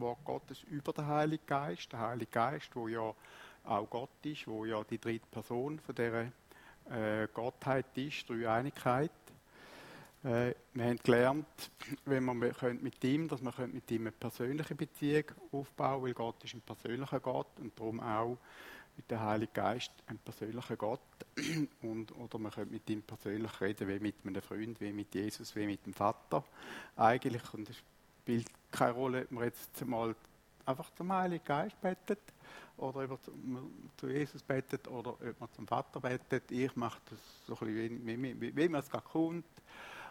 Wort Gottes über den Heiligen Geist. Der Heilige Geist, wo ja auch Gott ist, wo ja die dritte Person von dieser äh, Gottheit ist, Dreieinigkeit. Äh, wir haben gelernt, wenn man mit ihm, dass man mit ihm eine persönliche Beziehung aufbauen, weil Gott ist ein persönlicher Gott und darum auch mit dem Heiligen Geist ein persönlicher Gott. Und, oder man könnte mit ihm persönlich reden, wie mit einem Freund, wie mit Jesus, wie mit dem Vater. Eigentlich, und es spielt keine Rolle, ob man jetzt mal einfach zum Heiligen Geist betet oder ob man zu Jesus betet oder ob man zum Vater betet. Ich mache das so ein bisschen, wie, wie, wie, man es gerade kommt.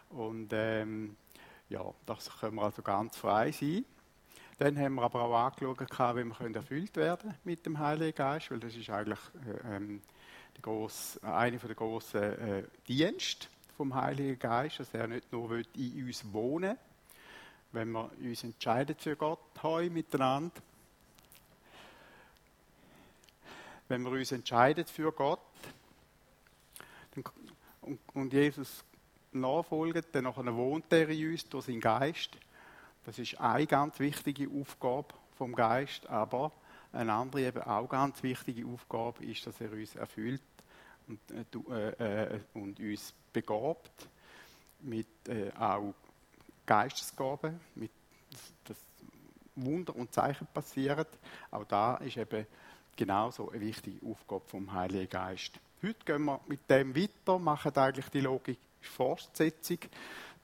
Und ähm, ja, das können wir also ganz frei sein. Dann haben wir aber auch angeschaut, wie wir erfüllt werden mit dem Heiligen Geist, weil das ist eigentlich äh, ähm, die grosse, eine der grossen äh, Dienste vom Heiligen Geist, dass er nicht nur in uns wohnen will, wenn wir uns entscheiden für Gott heute miteinander. Wenn wir uns entscheiden für Gott und, Jesus nachfolgen, dann wohnt er in uns durch seinen Geist. Das ist eine ganz wichtige Aufgabe vom Geist, aber eine andere eben auch ganz wichtige Aufgabe ist, dass er uns erfüllt und, äh, äh, und uns begabt mit äh, auch Geistesgaben, mit das Wunder und Zeichen passieren. Auch da ist eben genauso eine wichtige Aufgabe vom Heiligen Geist. Heute gehen wir mit dem weiter, machen eigentlich die Logik Fortsetzung.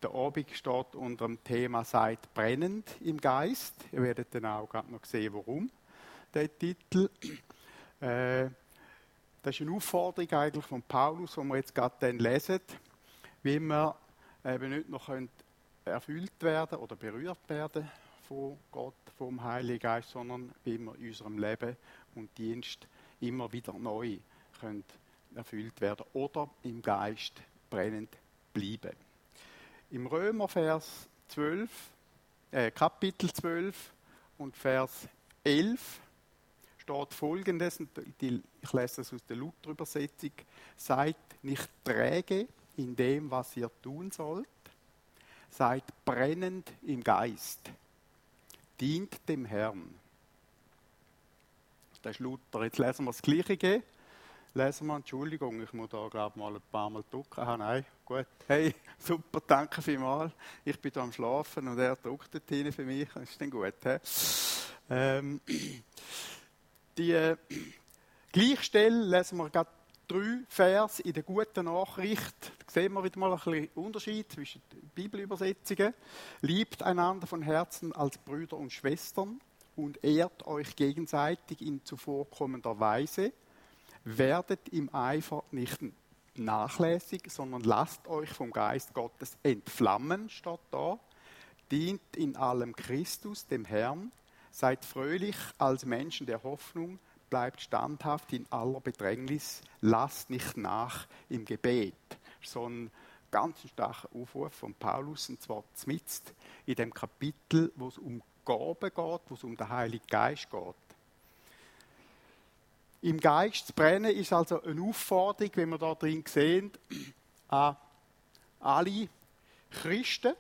Der Abend steht unter dem Thema Seid brennend im Geist. Ihr werdet dann auch gerade noch sehen, warum der Titel. Äh, das ist eine Aufforderung eigentlich von Paulus, die wir jetzt gerade dann lesen, wie wir eben nicht noch erfüllt werden oder berührt werden von Gott, vom Heiligen Geist, sondern wie wir in unserem Leben und Dienst immer wieder neu können erfüllt werden oder im Geist brennend bleiben. Im Römervers 12, äh, Kapitel 12 und Vers 11 steht folgendes, ich lese das aus der Luther-Übersetzung, seid nicht träge in dem, was ihr tun sollt, seid brennend im Geist, dient dem Herrn. Das ist Luther. Jetzt lesen wir das Gleiche lesen wir, Entschuldigung, ich muss da glaube mal ein paar Mal drücken. Ah, nein, gut. Hey, super, danke vielmals. Ich bin da am Schlafen und er druckt dort hinten für mich. Das ist dann gut. He? Ähm, die äh, Gleichstelle lesen wir gerade drei Vers in der guten Nachricht. Da sehen wir wieder mal ein Unterschied zwischen Bibelübersetzungen. Liebt einander von Herzen als Brüder und Schwestern und ehrt euch gegenseitig in zuvorkommender Weise werdet im Eifer nicht nachlässig, sondern lasst euch vom Geist Gottes entflammen, statt da. Dient in allem Christus, dem Herrn. Seid fröhlich als Menschen der Hoffnung. Bleibt standhaft in aller Bedrängnis. Lasst nicht nach im Gebet. So ein ganz starker Aufruf von Paulus, und zwar zmitzt in dem Kapitel, wo es um Gaben geht, wo es um den Heiligen Geist geht. Im Geist zu brennen ist also eine Aufforderung, wie wir da drin sehen, an alle Christen.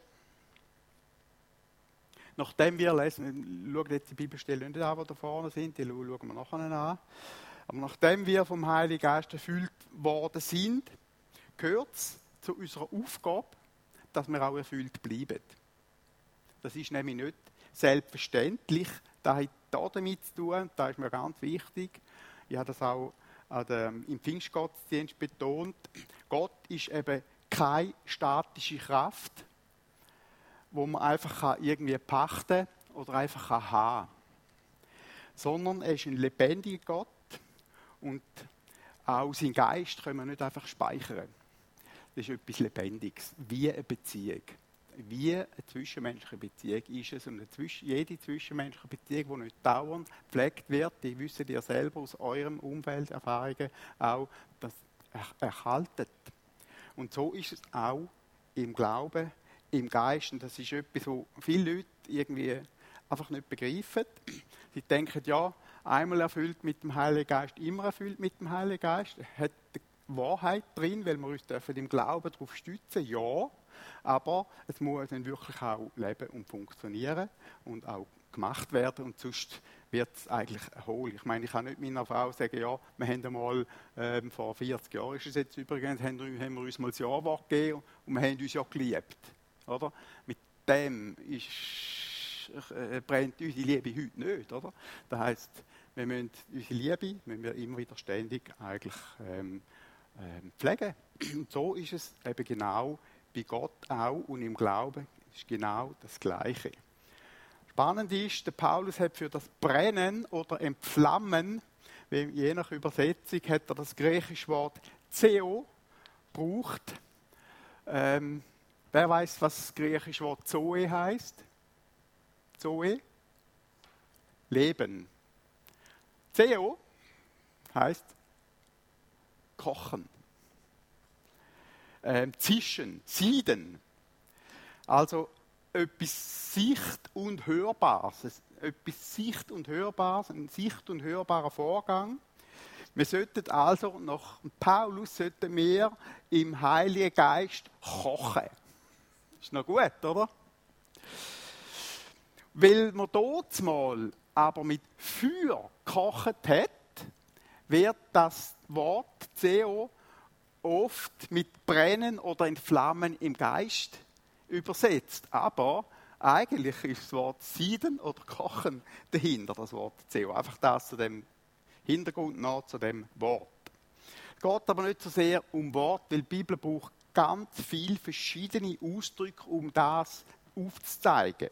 Nachdem wir lesen, schauen jetzt die Bibelstellen nicht an, die da vorne sind, die schauen wir nachher an. Aber nachdem wir vom Heiligen Geist erfüllt worden sind, gehört es zu unserer Aufgabe, dass wir auch erfüllt bleiben. Das ist nämlich nicht selbstverständlich. Das hat damit zu tun, das ist mir ganz wichtig, ich habe das auch im Pfingstgottesdienst betont. Gott ist eben keine statische Kraft, wo man einfach irgendwie pachten oder einfach haben kann. Sondern er ist ein lebendiger Gott und auch sein Geist können wir nicht einfach speichern. Das ist etwas Lebendiges, wie eine Beziehung wie eine zwischenmenschliche Beziehung ist es. Und jede zwischenmenschliche Beziehung, die nicht dauernd gepflegt wird, die wissen ihr selber aus eurem Umfeld, Erfahrungen auch, das erhaltet. Und so ist es auch im Glauben, im Geist. Und das ist etwas, wo viele Leute irgendwie einfach nicht begreifen. Sie denken, ja, einmal erfüllt mit dem Heiligen Geist, immer erfüllt mit dem Heiligen Geist. Hat Wahrheit drin, weil wir uns im Glauben darauf stützen, ja. Aber es muss dann wirklich auch leben und funktionieren und auch gemacht werden und sonst wird es eigentlich hohl. Ich meine, ich kann nicht meiner Frau sagen, ja, wir haben einmal, ähm, vor 40 Jahren ist es jetzt übrigens, haben, haben wir uns mal das Ja-Wort gegeben und wir haben uns ja geliebt. Oder? Mit dem ist, äh, brennt unsere Liebe heute nicht. Oder? Das heisst, wir müssen unsere Liebe müssen wir immer wieder ständig eigentlich ähm, ähm, pflegen. Und so ist es eben genau bei Gott auch und im Glauben ist genau das Gleiche. Spannend ist, der Paulus hat für das Brennen oder Entflammen, je nach Übersetzung, hat er das griechische Wort Zeo gebraucht. Ähm, wer weiß, was das griechische Wort Zoe heißt? Zoe? Leben. Zeo heißt kochen, ähm, zischen, sieden. Also etwas Sicht- und Hörbares. Etwas Sicht- und Hörbares, ein Sicht- und hörbarer Vorgang. Wir sollten also, nach Paulus, sollten wir im Heiligen Geist kochen. Ist noch gut, oder? Weil man dort mal aber mit Feuer gekocht hat, wird das Wort CO oft mit Brennen oder Entflammen im Geist übersetzt. Aber eigentlich ist das Wort Sieden oder Kochen dahinter, das Wort CO. Einfach das zu dem Hintergrund noch zu dem Wort. Es geht aber nicht so sehr um Wort, weil die Bibel braucht ganz viele verschiedene Ausdrücke, um das aufzuzeigen.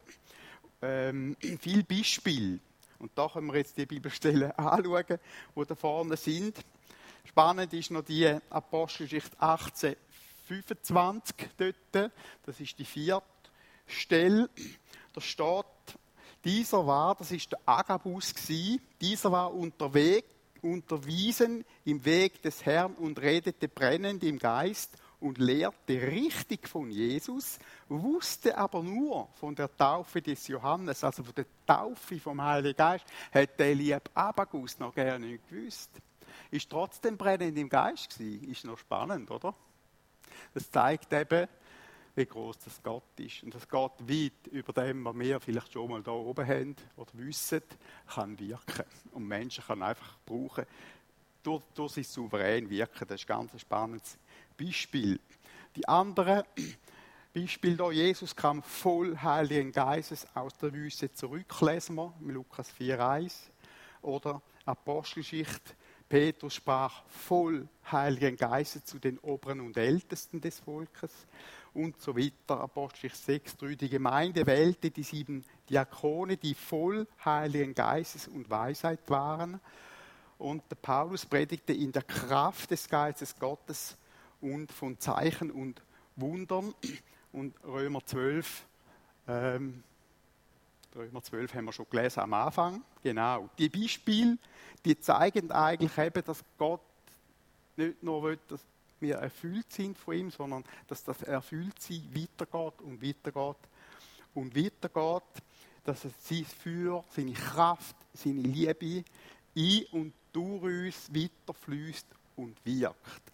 Ähm, viele Beispiele. Und da können wir jetzt die Bibelstellen anschauen, die da vorne sind. Spannend ist noch die Apostelgeschichte 18, 25 dort. Das ist die vierte Stelle. Da steht, dieser war, das ist der Agabus gsi, dieser war unterwegs, unterwiesen im Weg des Herrn und redete brennend im Geist und lehrte richtig von Jesus, wusste aber nur von der Taufe des Johannes, also von der Taufe vom Heiligen Geist, hat der liebe Abagus noch gerne nicht gewusst. Ist trotzdem brennend im Geist gewesen. Ist noch spannend, oder? Das zeigt eben, wie groß das Gott ist. Und das Gott weit über dem, was wir vielleicht schon mal da oben haben oder wissen, kann wirken. Und Menschen kann einfach brauchen, durch, durch sein souverän wirken. Das ist ganz spannendes Beispiel. Die andere Beispiel da, Jesus kam voll Heiligen Geistes aus der Wüste zurück, lesen wir im Lukas 4,1. Oder Apostelgeschichte, Petrus sprach voll Heiligen Geistes zu den Oberen und Ältesten des Volkes und so weiter. Apostelgeschichte 6, 3. Die Gemeinde wählte die sieben Diakone, die voll Heiligen Geistes und Weisheit waren. Und der Paulus predigte in der Kraft des Geistes Gottes und von Zeichen und Wundern. Und Römer 12, ähm, Römer 12 haben wir schon gelesen am Anfang. Genau. Die Beispiele, die zeigen eigentlich eben, dass Gott nicht nur will, dass wir erfüllt sind von ihm, sondern dass das Erfülltsein weitergeht und weitergeht und weitergeht, dass es sein Feuer, seine Kraft, seine Liebe in und durch uns weiterfließt und wirkt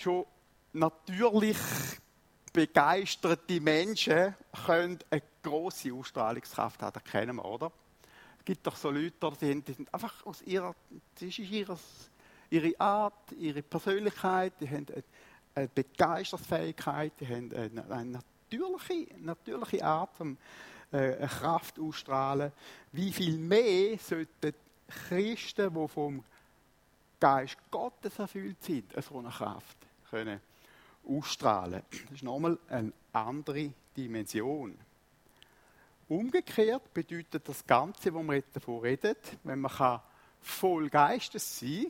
schon natürlich begeisterte Menschen können eine große Ausstrahlungskraft haben, das kennen wir, oder? Es gibt doch so Leute, die sind einfach aus ihrer, das ist ihre, ihre Art, ihre Persönlichkeit, die haben eine Begeisterungsfähigkeit, die haben eine, eine natürliche, natürliche Art, äh, eine Kraft ausstrahlen. Wie viel mehr sollten Christen, die vom Geist Gottes erfüllt sind, so eine Kraft können ausstrahlen. Das ist nochmal eine andere Dimension. Umgekehrt bedeutet das Ganze, wo man jetzt davon redet, wenn man voll Geistes sein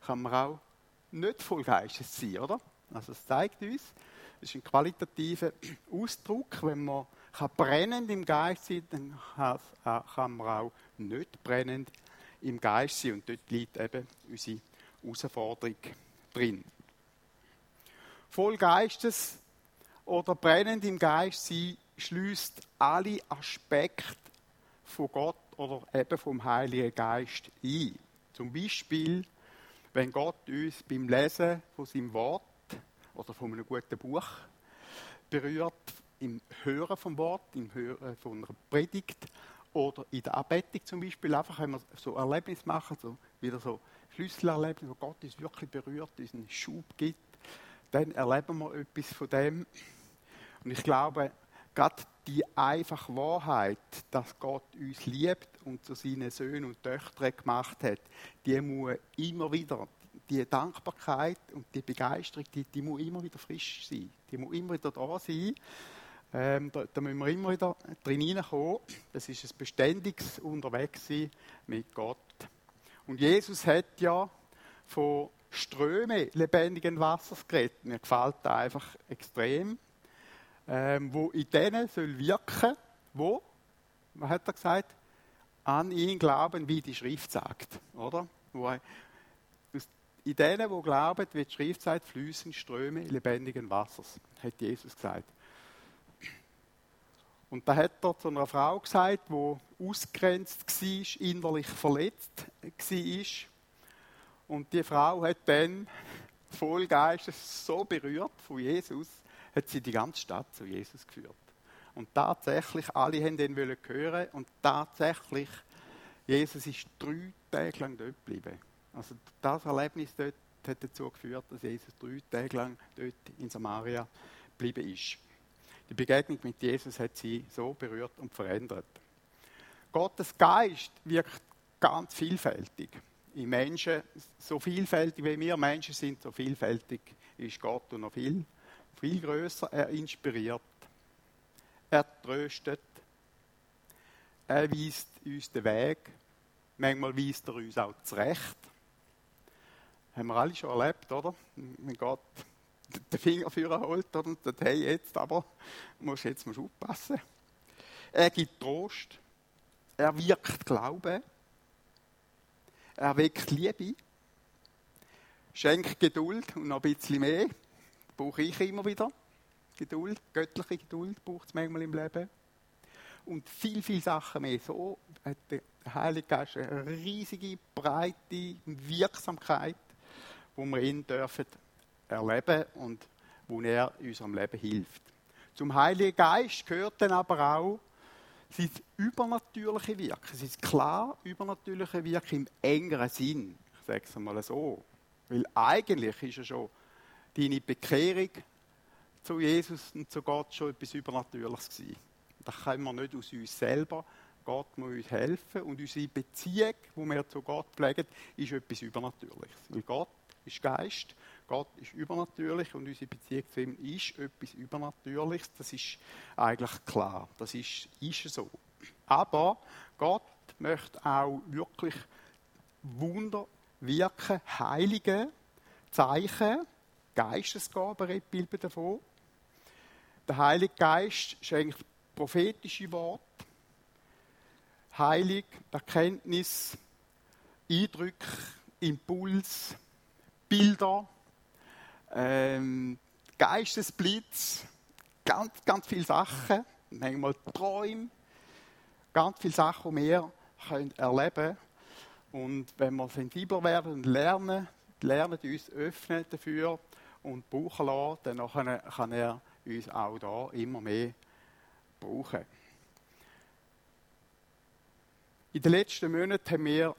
kann, kann man auch nicht voll Geistes sein, oder? Also es zeigt uns, das ist ein qualitativer Ausdruck, wenn man kann brennend im Geist sein, dann kann man auch nicht brennend im Geist sein und dort liegt eben unsere Herausforderung drin voll Geistes oder brennend im Geist sein, schließt alle Aspekte von Gott oder eben vom Heiligen Geist ein. Zum Beispiel, wenn Gott uns beim Lesen von seinem Wort oder von einem guten Buch berührt, im Hören vom Wort, im Hören von einer Predigt oder in der Anbetung zum Beispiel, einfach wenn wir so Erlebnis machen, so wieder so Schlüsselerlebnis, wo Gott uns wirklich berührt, uns einen Schub gibt, dann erleben wir etwas von dem. Und ich glaube, gerade die einfache Wahrheit, dass Gott uns liebt und zu seinen Söhnen und Töchtern gemacht hat, die muss immer wieder, die Dankbarkeit und die Begeisterung, die, die muss immer wieder frisch sein. Die muss immer wieder da sein. Ähm, da, da, müssen wir immer wieder drin hineinkommen. Das ist ein beständiges Unterwegssein mit Gott. Und Jesus hat ja von Ströme lebendigen Wassers geredet. Mir gefällt das einfach extrem. Ähm, wo in denen soll wirken, wo, was hat er gesagt? An ihn glauben, wie die Schrift sagt. Oder? Wo, in denen, wo glauben, wie die Schrift sagt, fließen Ströme lebendigen Wassers, hat Jesus gesagt. Und da hat er zu einer Frau gesagt, die ausgrenzt war, innerlich verletzt war. Und die Frau hat dann voll Geistes so berührt von Jesus, hat sie die ganze Stadt zu Jesus geführt. Und tatsächlich, alle haben ihn hören und tatsächlich, Jesus ist drei Tage lang dort geblieben. Also das Erlebnis dort hat dazu geführt, dass Jesus drei Tage lang dort in Samaria geblieben ist. Die Begegnung mit Jesus hat sie so berührt und verändert. Gottes Geist wirkt ganz vielfältig. In Menschen, so vielfältig wie wir Menschen sind, so vielfältig ist Gott und noch viel, viel größer. Er inspiriert, er tröstet, er weist uns den Weg. Manchmal weist er uns auch zurecht. Haben wir alle schon erlebt, oder? Wenn Gott den Finger für holt und sagt, hey, jetzt aber musst jetzt musst du aufpassen. Er gibt Trost, er wirkt Glaube, er weckt Liebe, schenkt Geduld und noch ein bisschen mehr. Brauche ich immer wieder. Geduld, göttliche Geduld braucht es manchmal im Leben. Und viel, viel Sachen mehr. So hat der Heilige Geist eine riesige, breite Wirksamkeit, wo wir ihn dürfen erleben und wo er unserem Leben hilft. Zum Heiligen Geist gehört dann aber auch sein übernatürliche Wirken. Sein klar übernatürliche Wirken im engeren Sinn. Ich sage es einmal so. Weil eigentlich ist ja schon deine Bekehrung zu Jesus und zu Gott schon etwas Übernatürliches gewesen. Das können wir nicht aus uns selber. Gott muss uns helfen und unsere Beziehung, die wir zu Gott pflegen, ist etwas Übernatürliches. Weil Gott ist Geist Gott ist übernatürlich und unsere Beziehung zu ihm ist etwas Übernatürliches. Das ist eigentlich klar. Das ist, ist so. Aber Gott möchte auch wirklich Wunder wirken, Heilige, Zeichen, Geistesgaben, redet davon. Der Heilige Geist schenkt prophetische Worte, Heilig, Erkenntnis, Eindrücke, Impuls, Bilder, ähm, Geistesblitz, ganz, ganz viele Sachen, manchmal Träume, ganz viele Sachen, die wir können erleben können. Und wenn wir sensibler werden und lernen, lernen uns öffnen dafür und brauchen lassen, dann kann er uns auch da immer mehr brauchen. In den letzten Monaten haben wir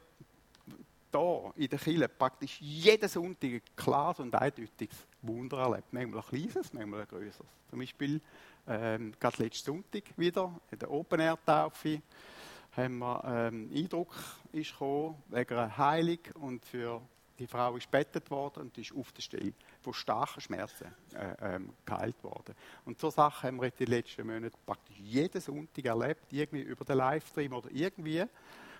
hier in der Kirche praktisch jeden Sonntag ein klares und eindeutiges Wunder erlebt. Manchmal ein kleines, manchmal ein größeres. Zum Beispiel ähm, gerade letzten Sonntag wieder in der Open-Air-Taufe haben wir ähm, Eindruck ist gekommen, wegen einer Heilung und für die Frau ist bettet worden und ist auf der Stelle von starken Schmerzen äh, ähm, geheilt worden. Und so Sachen haben wir in den letzten Monaten praktisch jeden Sonntag erlebt, irgendwie über den Livestream oder irgendwie.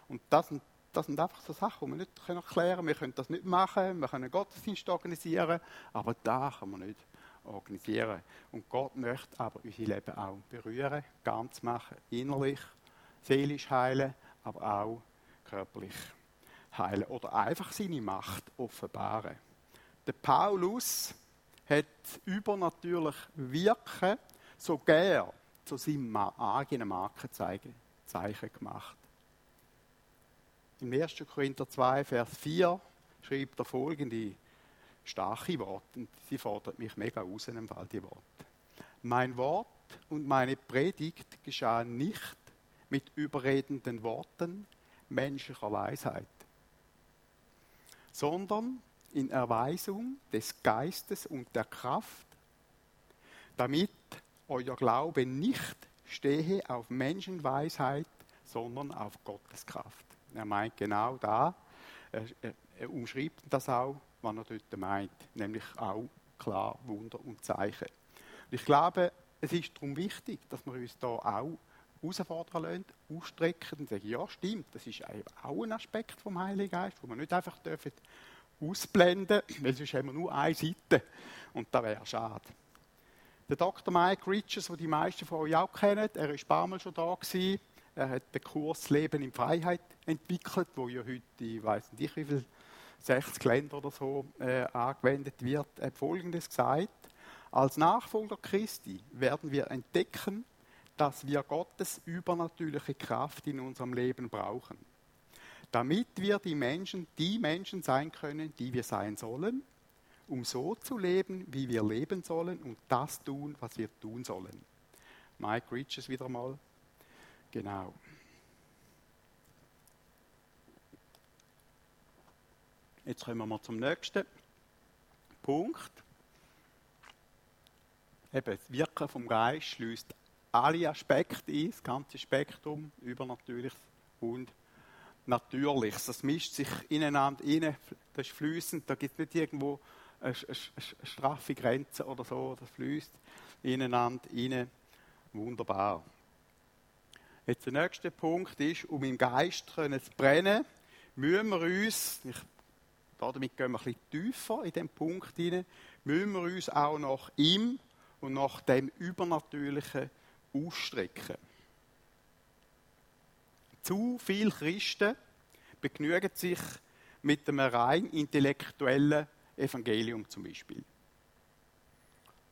Und das sind das sind einfach so Sachen, die wir nicht erklären können. Wir können das nicht machen, wir können Gottesdienst organisieren, aber da können wir nicht organisieren. Und Gott möchte aber unser Leben auch berühren, ganz machen, innerlich, seelisch heilen, aber auch körperlich heilen oder einfach seine Macht offenbaren. Der Paulus hat übernatürlich Wirken sogar zu seinem eigenen Markenzeichen gemacht. Im 1. Korinther 2, Vers 4 schreibt er folgende starke Worte. Und sie fordert mich mega aus in Fall, die Worte. Mein Wort und meine Predigt geschahen nicht mit überredenden Worten menschlicher Weisheit, sondern in Erweisung des Geistes und der Kraft, damit euer Glaube nicht stehe auf Menschenweisheit, sondern auf Gottes Kraft. Er meint genau da, er, er, er umschreibt das auch, was er dort meint, nämlich auch klar Wunder und Zeichen. Und ich glaube, es ist darum wichtig, dass wir uns da auch herausfordern lassen, ausstrecken und sagen, ja stimmt, das ist auch ein Aspekt vom Heiligen Geist, wo wir nicht einfach dürfen ausblenden, weil sonst haben wir nur eine Seite und das wäre schade. Der Dr. Mike Richards, den die meisten von euch auch kennen, er war ein paar Mal schon da gewesen. Er hat den Kurs Leben in Freiheit entwickelt, wo ja heute, ich weiß nicht wie viel, 60 Länder oder so äh, angewendet wird. Er hat Folgendes gesagt: Als Nachfolger Christi werden wir entdecken, dass wir Gottes übernatürliche Kraft in unserem Leben brauchen damit wir die Menschen, die Menschen sein können, die wir sein sollen, um so zu leben, wie wir leben sollen und das tun, was wir tun sollen. Mike Reaches wieder mal. Genau. Jetzt kommen wir mal zum nächsten Punkt. Eben, das Wirken vom Geist schließt alle Aspekte ein, das ganze Spektrum, übernatürliches und Natürliches. Das mischt sich ineinander rein, das ist fließend, da gibt es nicht irgendwo eine, eine, straffe Grenze oder so, das fließt ineinander rein. Wunderbar. Jetzt der nächste Punkt ist, um im Geist zu brennen, müssen wir uns, ich, damit gehen wir ein bisschen tiefer in den Punkt hinein, müssen wir uns auch nach ihm und nach dem Übernatürlichen ausstrecken. Zu viele Christen begnügen sich mit einem rein intellektuellen Evangelium zum Beispiel.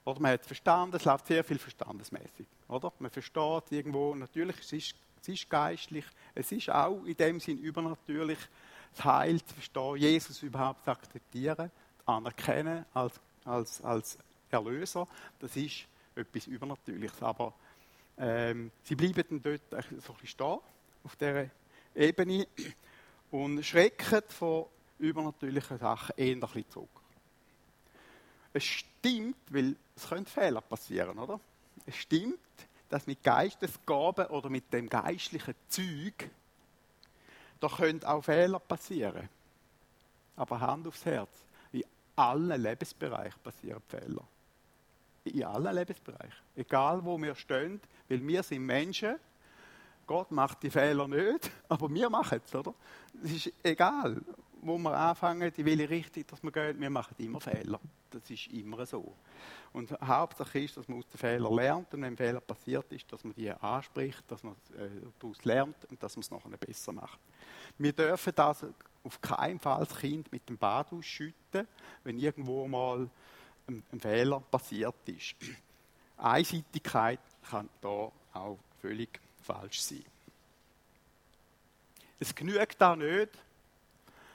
Oder man hat verstanden, es läuft sehr viel verstandesmäßig. Oder? Man versteht irgendwo, natürlich, es ist, es ist geistlich, es ist auch in dem Sinn übernatürlich, das Heil zu verstehen, Jesus überhaupt zu akzeptieren, anerkennen als, als, als Erlöser, das ist etwas Übernatürliches. Aber ähm, sie bleiben dann dort so ein bisschen stehen auf dieser Ebene und schrecken von übernatürlichen Sachen eher ein bisschen zurück. Es stimmt, weil es können Fehler passieren, oder? Es stimmt, dass mit Geistesgaben oder mit dem geistlichen Zeug da können auch Fehler passieren. Aber Hand aufs Herz, in allen Lebensbereichen passieren Fehler. In allen Lebensbereichen. Egal wo wir stehen, weil wir sind Menschen Gott macht die Fehler nicht, aber wir machen es, oder? Es ist egal, wo wir anfangen, in welche Richtung dass wir gehen, wir machen immer Fehler. Das ist immer so. Und Hauptsache ist, dass man aus den Fehlern lernt und wenn ein Fehler passiert ist, dass man die anspricht, dass man äh, daraus lernt und dass man es nachher besser macht. Wir dürfen das auf keinen Fall das Kind mit dem Bad ausschütten, wenn irgendwo mal ein, ein Fehler passiert ist. Einseitigkeit kann da auch völlig falsch sein. Es genügt da nicht,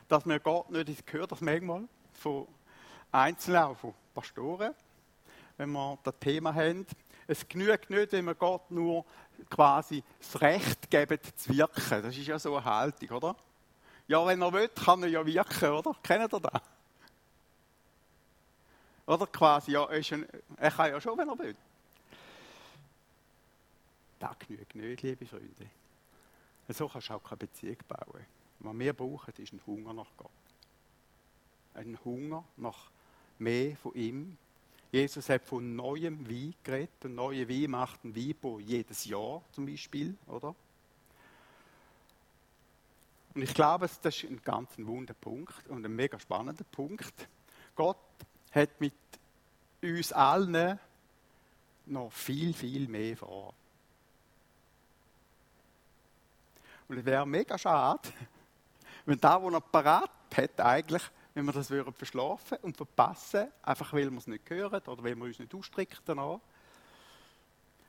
dass man Gott nicht, ich höre das manchmal von Einzelnen, auch von Pastoren, wenn wir das Thema haben. Es genügt nicht, wenn wir Gott nur quasi das Recht geben, zu wirken. Das ist ja so eine Haltung, oder? Ja, wenn er will, kann er ja wirken, oder? Kennt ihr das? Oder quasi, ja, er kann ja schon, wenn er will. Das genügt nicht, liebe Freunde. So kannst du auch keine Beziehung bauen. Was wir brauchen, ist ein Hunger nach Gott. Ein Hunger nach mehr von ihm. Jesus hat von neuem Wein geredet. Und neue Wein macht ein Weinbau jedes Jahr zum Beispiel, oder? Und ich glaube, das ist ein ganz wunder Punkt und ein mega spannender Punkt. Gott hat mit uns allen noch viel, viel mehr vor. Und es wäre mega schade, wenn da, wo er parat hat, eigentlich, wenn wir das würden verschlafen und verpassen, einfach weil wir es nicht hören oder weil wir uns nicht ausstrecken danach.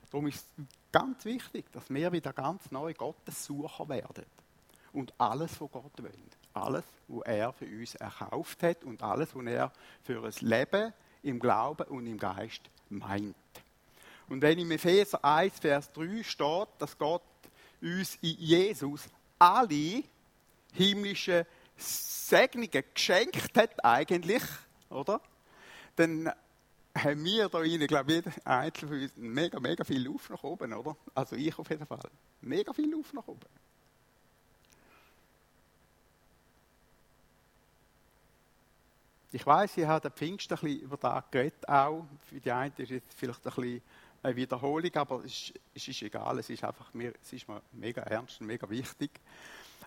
Darum ist es ganz wichtig, dass wir wieder ganz neue Gottessucher werden. Und alles von Gott wollen. Alles, was er für uns erkauft hat und alles, was er für ein Leben im Glauben und im Geist meint. Und wenn im Epheser 1, Vers 3 steht, dass Gott uns in Jesus alle himmlische Segnungen geschenkt hat, eigentlich, oder? Dann haben wir da rein, glaube ich, jeder Einzelne von uns mega, mega viel Luft nach oben, oder? Also ich auf jeden Fall. Mega viel Luft nach oben. Ich weiß, ich habe den Pfingst ein bisschen über das geredet auch. Für die einen ist es vielleicht ein bisschen eine Wiederholung, aber es ist, es ist egal. Es ist einfach mir, es ist mir mega ernst und mega wichtig.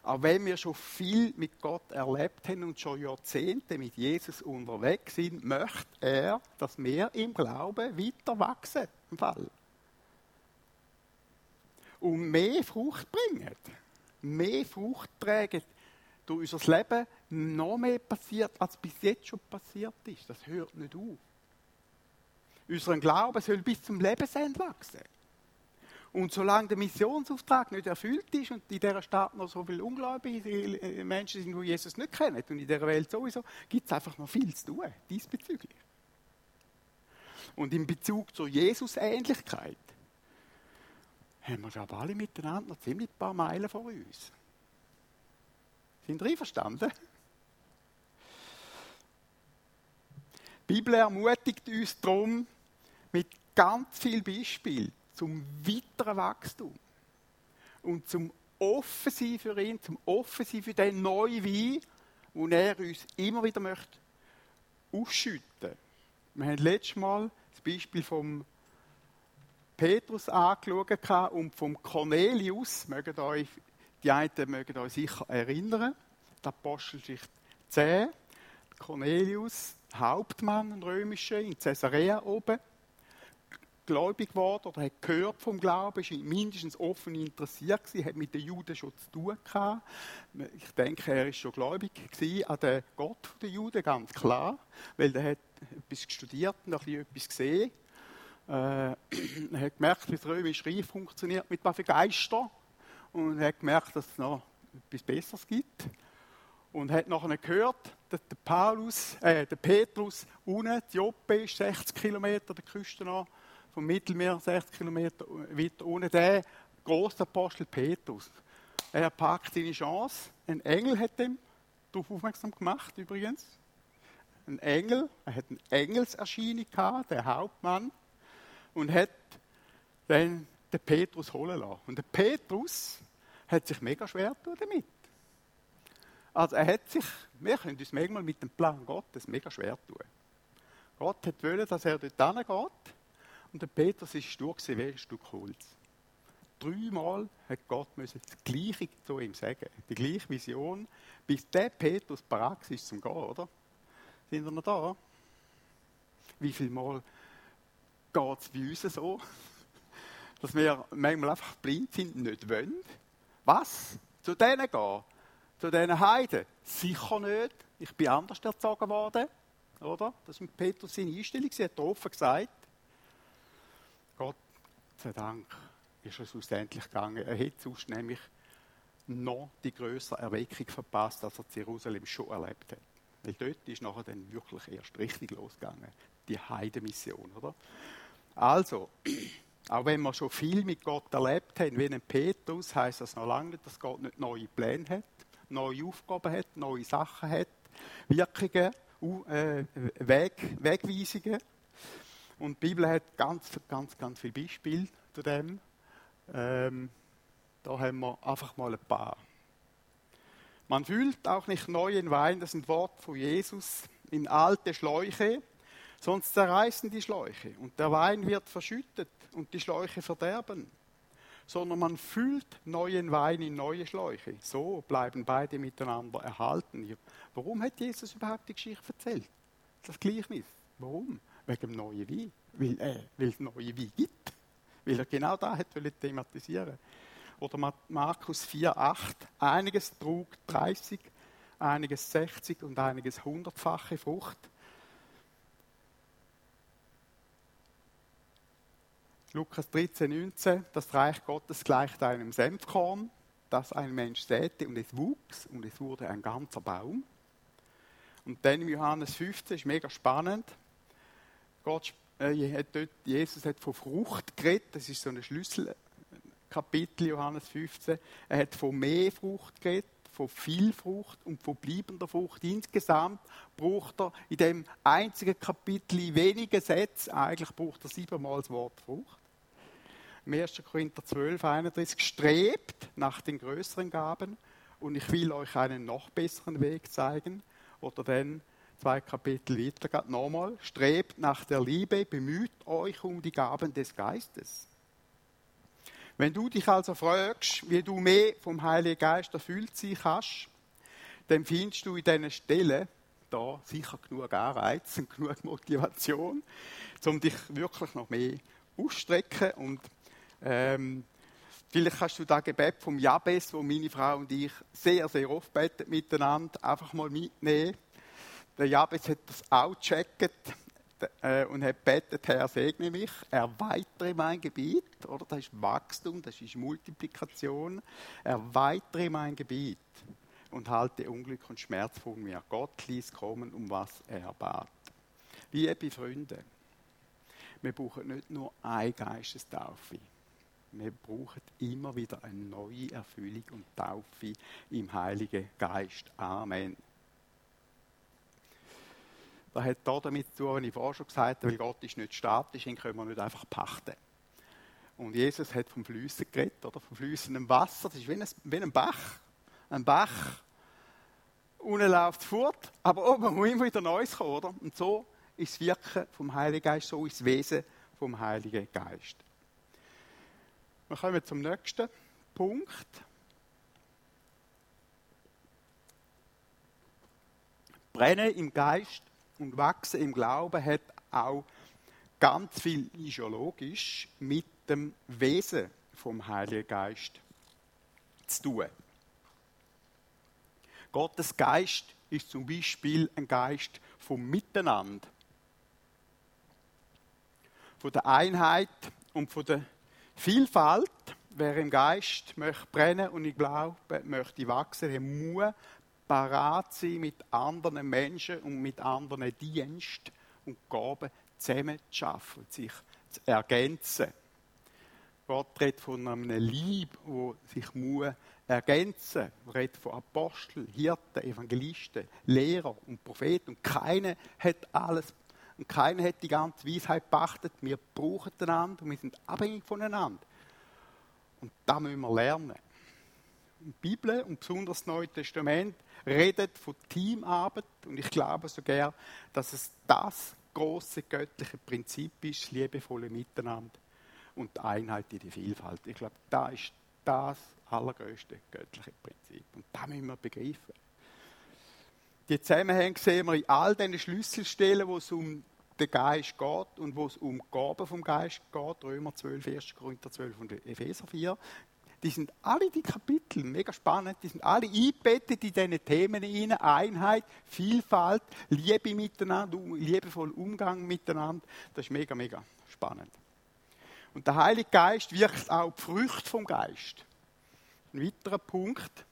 Auch wenn wir schon viel mit Gott erlebt haben und schon Jahrzehnte mit Jesus unterwegs sind, möchte er, dass wir im Glauben weiter wachsen. Im Fall. Und mehr Frucht bringen. Mehr Frucht tragen durch unser Leben noch mehr passiert, als bis jetzt schon passiert ist. Das hört nicht auf. Unser Glaube soll bis zum Lebensende wachsen. Und solange der Missionsauftrag nicht erfüllt ist und in dieser Stadt noch so viele ungläubige Menschen sind, die Jesus nicht kennen, und in dieser Welt sowieso, gibt es einfach noch viel zu tun, diesbezüglich. Und in Bezug zur Jesusähnlichkeit haben wir, glaube alle miteinander noch ziemlich ein paar Meilen vor uns. Sind ihr einverstanden? Die Bibel ermutigt uns darum mit ganz vielen Beispielen zum weiteren Wachstum und zum Offensiv für ihn, zum Offensiv für den neuen Wein, den er uns immer wieder möchte ausschütten. Wir haben letztes Mal das Beispiel vom Petrus angeschaut und vom Cornelius, mögen euch die einen mögen euch sicher erinnern, die Apostelgeschichte 10. Cornelius, Hauptmann, ein römischer, in Caesarea oben, gläubig geworden oder hat gehört vom Glauben, ist mindestens offen interessiert gewesen, hat mit den Juden schon zu tun gehabt. Ich denke, er ist schon gläubig gewesen an den Gott der Juden, ganz klar, weil er hat etwas studiert und ein etwas gesehen. Äh, er hat gemerkt, wie das römische Reich funktioniert mit was Geister und hat gemerkt, dass es noch etwas Besseres gibt. Und hat nachher gehört, dass der, Paulus, äh, der Petrus unten, die Joppe ist 60 Kilometer der Küste nach, vom Mittelmeer 60 Kilometer weiter unten, der große Apostel Petrus. Er packt seine Chance. Ein Engel hat ihm darauf aufmerksam gemacht, übrigens. Ein Engel, er hat eine Engelserscheinung gehabt, der Hauptmann, und hat dann den Petrus holen lassen. Und der Petrus hat sich mega schwer damit. Also er hat sich, wir können uns manchmal mit dem Plan Gottes mega schwer tun. Gott hat wollen, dass er dort hingeht. Und der Petrus ist durch wie ein Stück Holz. Dreimal hat Gott müssen das Gleiche zu ihm sagen. Die gleiche Vision, bis der Petrus bereit ist zum Gehen, oder? Sind wir noch da? Wie viel Mal geht es bei uns so? dass wir manchmal einfach blind sind, nicht wollen. Was? Zu denen gehen? Zu diesen Heiden? Sicher nicht. Ich bin anders erzogen worden. Oder? Das ist mit Petrus seine Einstellung. Sie hat offen gesagt. Gott sei Dank ist es schlussendlich gegangen. Er hätte sonst nämlich noch die größere Erweckung verpasst, als er in Jerusalem schon erlebt hat. Weil dort ist nachher dann wirklich erst richtig losgegangen. Die Heidemission, oder? Also, auch wenn wir schon viel mit Gott erlebt haben, wie ein Petrus, heißt das noch lange nicht, dass Gott nicht neue Pläne hat, neue Aufgaben hat, neue Sachen hat, Wirkungen, äh, Weg, Wegweisungen. Und die Bibel hat ganz, ganz, ganz viele Beispiele zu dem. Ähm, da haben wir einfach mal ein paar. Man füllt auch nicht neuen Wein, das ist ein Wort von Jesus, in alte Schläuche, sonst zerreißen die Schläuche und der Wein wird verschüttet und die Schläuche verderben, sondern man füllt neuen Wein in neue Schläuche. So bleiben beide miteinander erhalten. Warum hat Jesus überhaupt die Geschichte erzählt? Das Gleichnis. Warum? Wegen dem neuen Wein. Weil, äh, weil es neue Wein gibt. Weil er genau da hat thematisieren Oder Markus 4,8. Einiges trug 30, einiges 60 und einiges hundertfache Frucht. Lukas 13, 19, das Reich Gottes gleicht einem Senfkorn, das ein Mensch säte und es wuchs und es wurde ein ganzer Baum. Und dann im Johannes 15 ist mega spannend. Gott äh, Jesus hat von Frucht geredet, das ist so ein Schlüsselkapitel, Johannes 15. Er hat von mehr Frucht geredet, von viel Frucht und von bleibender Frucht. Insgesamt braucht er in dem einzigen Kapitel in wenigen Sätzen, eigentlich braucht er siebenmal das Wort Frucht. Im 1. Korinther 12, 31, strebt nach den größeren Gaben und ich will euch einen noch besseren Weg zeigen. Oder dann zwei Kapitel weiter, nochmal, strebt nach der Liebe, bemüht euch um die Gaben des Geistes. Wenn du dich also fragst, wie du mehr vom Heiligen Geist erfüllt sein kannst, dann findest du in diesen Stellen da sicher genug Anreiz und genug Motivation, um dich wirklich noch mehr auszustrecken und ähm, Vielleicht kannst du das Gebet vom Jabes, wo meine Frau und ich sehr, sehr oft beten miteinander, einfach mal mitnehmen. Der Jabes hat das auch gecheckt äh, und hat betet, Herr, segne mich, erweitere mein Gebiet, oder? Das ist Wachstum, das ist Multiplikation. Erweitere mein Gebiet und halte Unglück und Schmerz von mir. Gott ließ kommen, um was er bat. Liebe Freunde, wir brauchen nicht nur eine Geistestaufe wir brauchen immer wieder eine neue Erfüllung und Taufe im Heiligen Geist. Amen. Das hat da damit zu tun, was ich vorher schon gesagt habe, weil Gott ist nicht statisch, ihn können wir nicht einfach pachten. Und Jesus hat vom Flüssen geredet, oder? Vom flüssenden Wasser. Das ist wie ein, wie ein Bach. Ein Bach. Unten läuft fort, aber oben muss immer wieder Neues kommen, oder? Und so ist das Wirken vom Heiligen Geist, so ist das Wesen vom Heiligen Geist. Wir kommen zum nächsten Punkt. Brennen im Geist und wachsen im Glauben hat auch ganz viel ideologisch mit dem Wesen vom Heiligen Geist zu tun. Gottes Geist ist zum Beispiel ein Geist vom Miteinander, von der Einheit und von der Vielfalt, wer im Geist möchte brennen und ich glaube, möchte wachsen, der muss parat sein, mit anderen Menschen und mit anderen Diensten und Gaben zusammen zu arbeiten sich zu ergänzen. Gott redet von einem Lieb, wo sich muss ergänzen. Er redet von Aposteln, Hirten, Evangelisten, Lehrer und Propheten. Und keiner hat alles und keiner hat die ganze Weisheit beachtet. Wir brauchen einander und wir sind abhängig voneinander. Und da müssen wir lernen. Die Bibel und besonders das Neue Testament redet von Teamarbeit und ich glaube sogar, dass es das große göttliche Prinzip ist, liebevolle Miteinander und die Einheit in der Vielfalt. Ich glaube, da ist das allergrößte göttliche Prinzip und da müssen wir begreifen. Die Zusammenhänge sehen wir in all diesen Schlüsselstellen, wo es um den Geist geht und wo es um die Gaben vom Geist geht, Römer 12, 1. Korinther 12 und Epheser 4. Die sind alle die Kapitel, mega spannend, die sind alle eingebettet in diese Themen hinein. Einheit, Vielfalt, Liebe miteinander, liebevoll Umgang miteinander. Das ist mega, mega spannend. Und der Heilige Geist wirkt auch die Früchte vom Geist. Ein weiterer Punkt,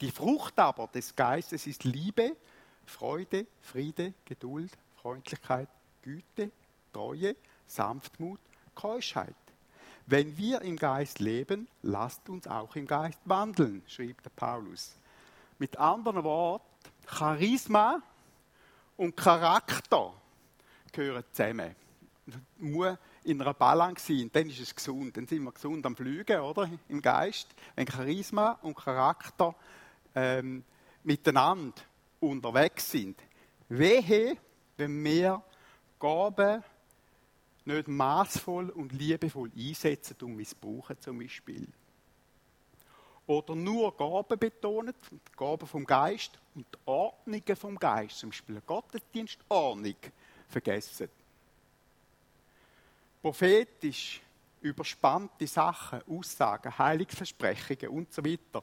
die Frucht aber des Geistes ist Liebe, Freude, Friede, Geduld, Freundlichkeit, Güte, Treue, Sanftmut, Keuschheit. Wenn wir im Geist leben, lasst uns auch im Geist wandeln, schrieb der Paulus. Mit anderen Worten, Charisma und Charakter gehören zusammen. Muss in einer Balance sein, dann ist es gesund. Dann sind wir gesund am Flügen, oder? Im Geist. Wenn Charisma und Charakter ähm, miteinander unterwegs sind. Wehe, wenn wir Gaben nicht maßvoll und liebevoll einsetzen und missbrauchen zum Beispiel. Oder nur Gaben betonen, Gaben vom Geist und Ordnungen vom Geist, zum Beispiel Gottesdienst, Ordnung, vergessen. Prophetisch überspannte Sachen, Aussagen, Heilungsversprechungen und so weiter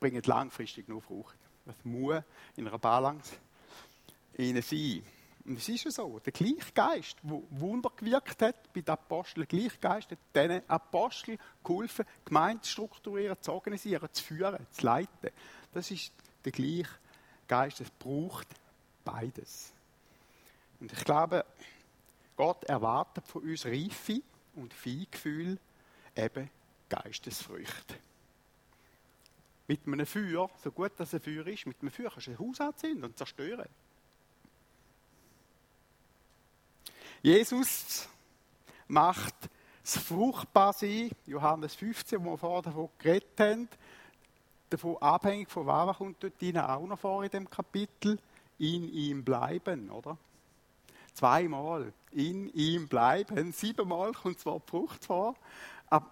bringen langfristig nur Frucht. Das muss in einer Balance sein. Und es ist ja so, der gleiche Geist, der Wunder gewirkt hat bei den Aposteln, der gleiche Geist hat diesen Aposteln geholfen, Gemeinde zu strukturieren, zu organisieren, zu führen, zu leiten. Das ist der gleiche Geist, es braucht beides. Und ich glaube, Gott erwartet von uns Reife und Feingefühl, eben Geistesfrüchte. Mit einem Feuer, so gut das ein Feuer ist, mit einem Feuer kannst du ein Haus anzünden und zerstören. Jesus macht das Fruchtbarsein, Johannes 15, wo wir vorher davon geredet haben, davon abhängig von was kommt dort rein, auch noch vor in dem Kapitel, in ihm bleiben, oder? Zweimal in ihm bleiben, siebenmal kommt zwar die Frucht vor,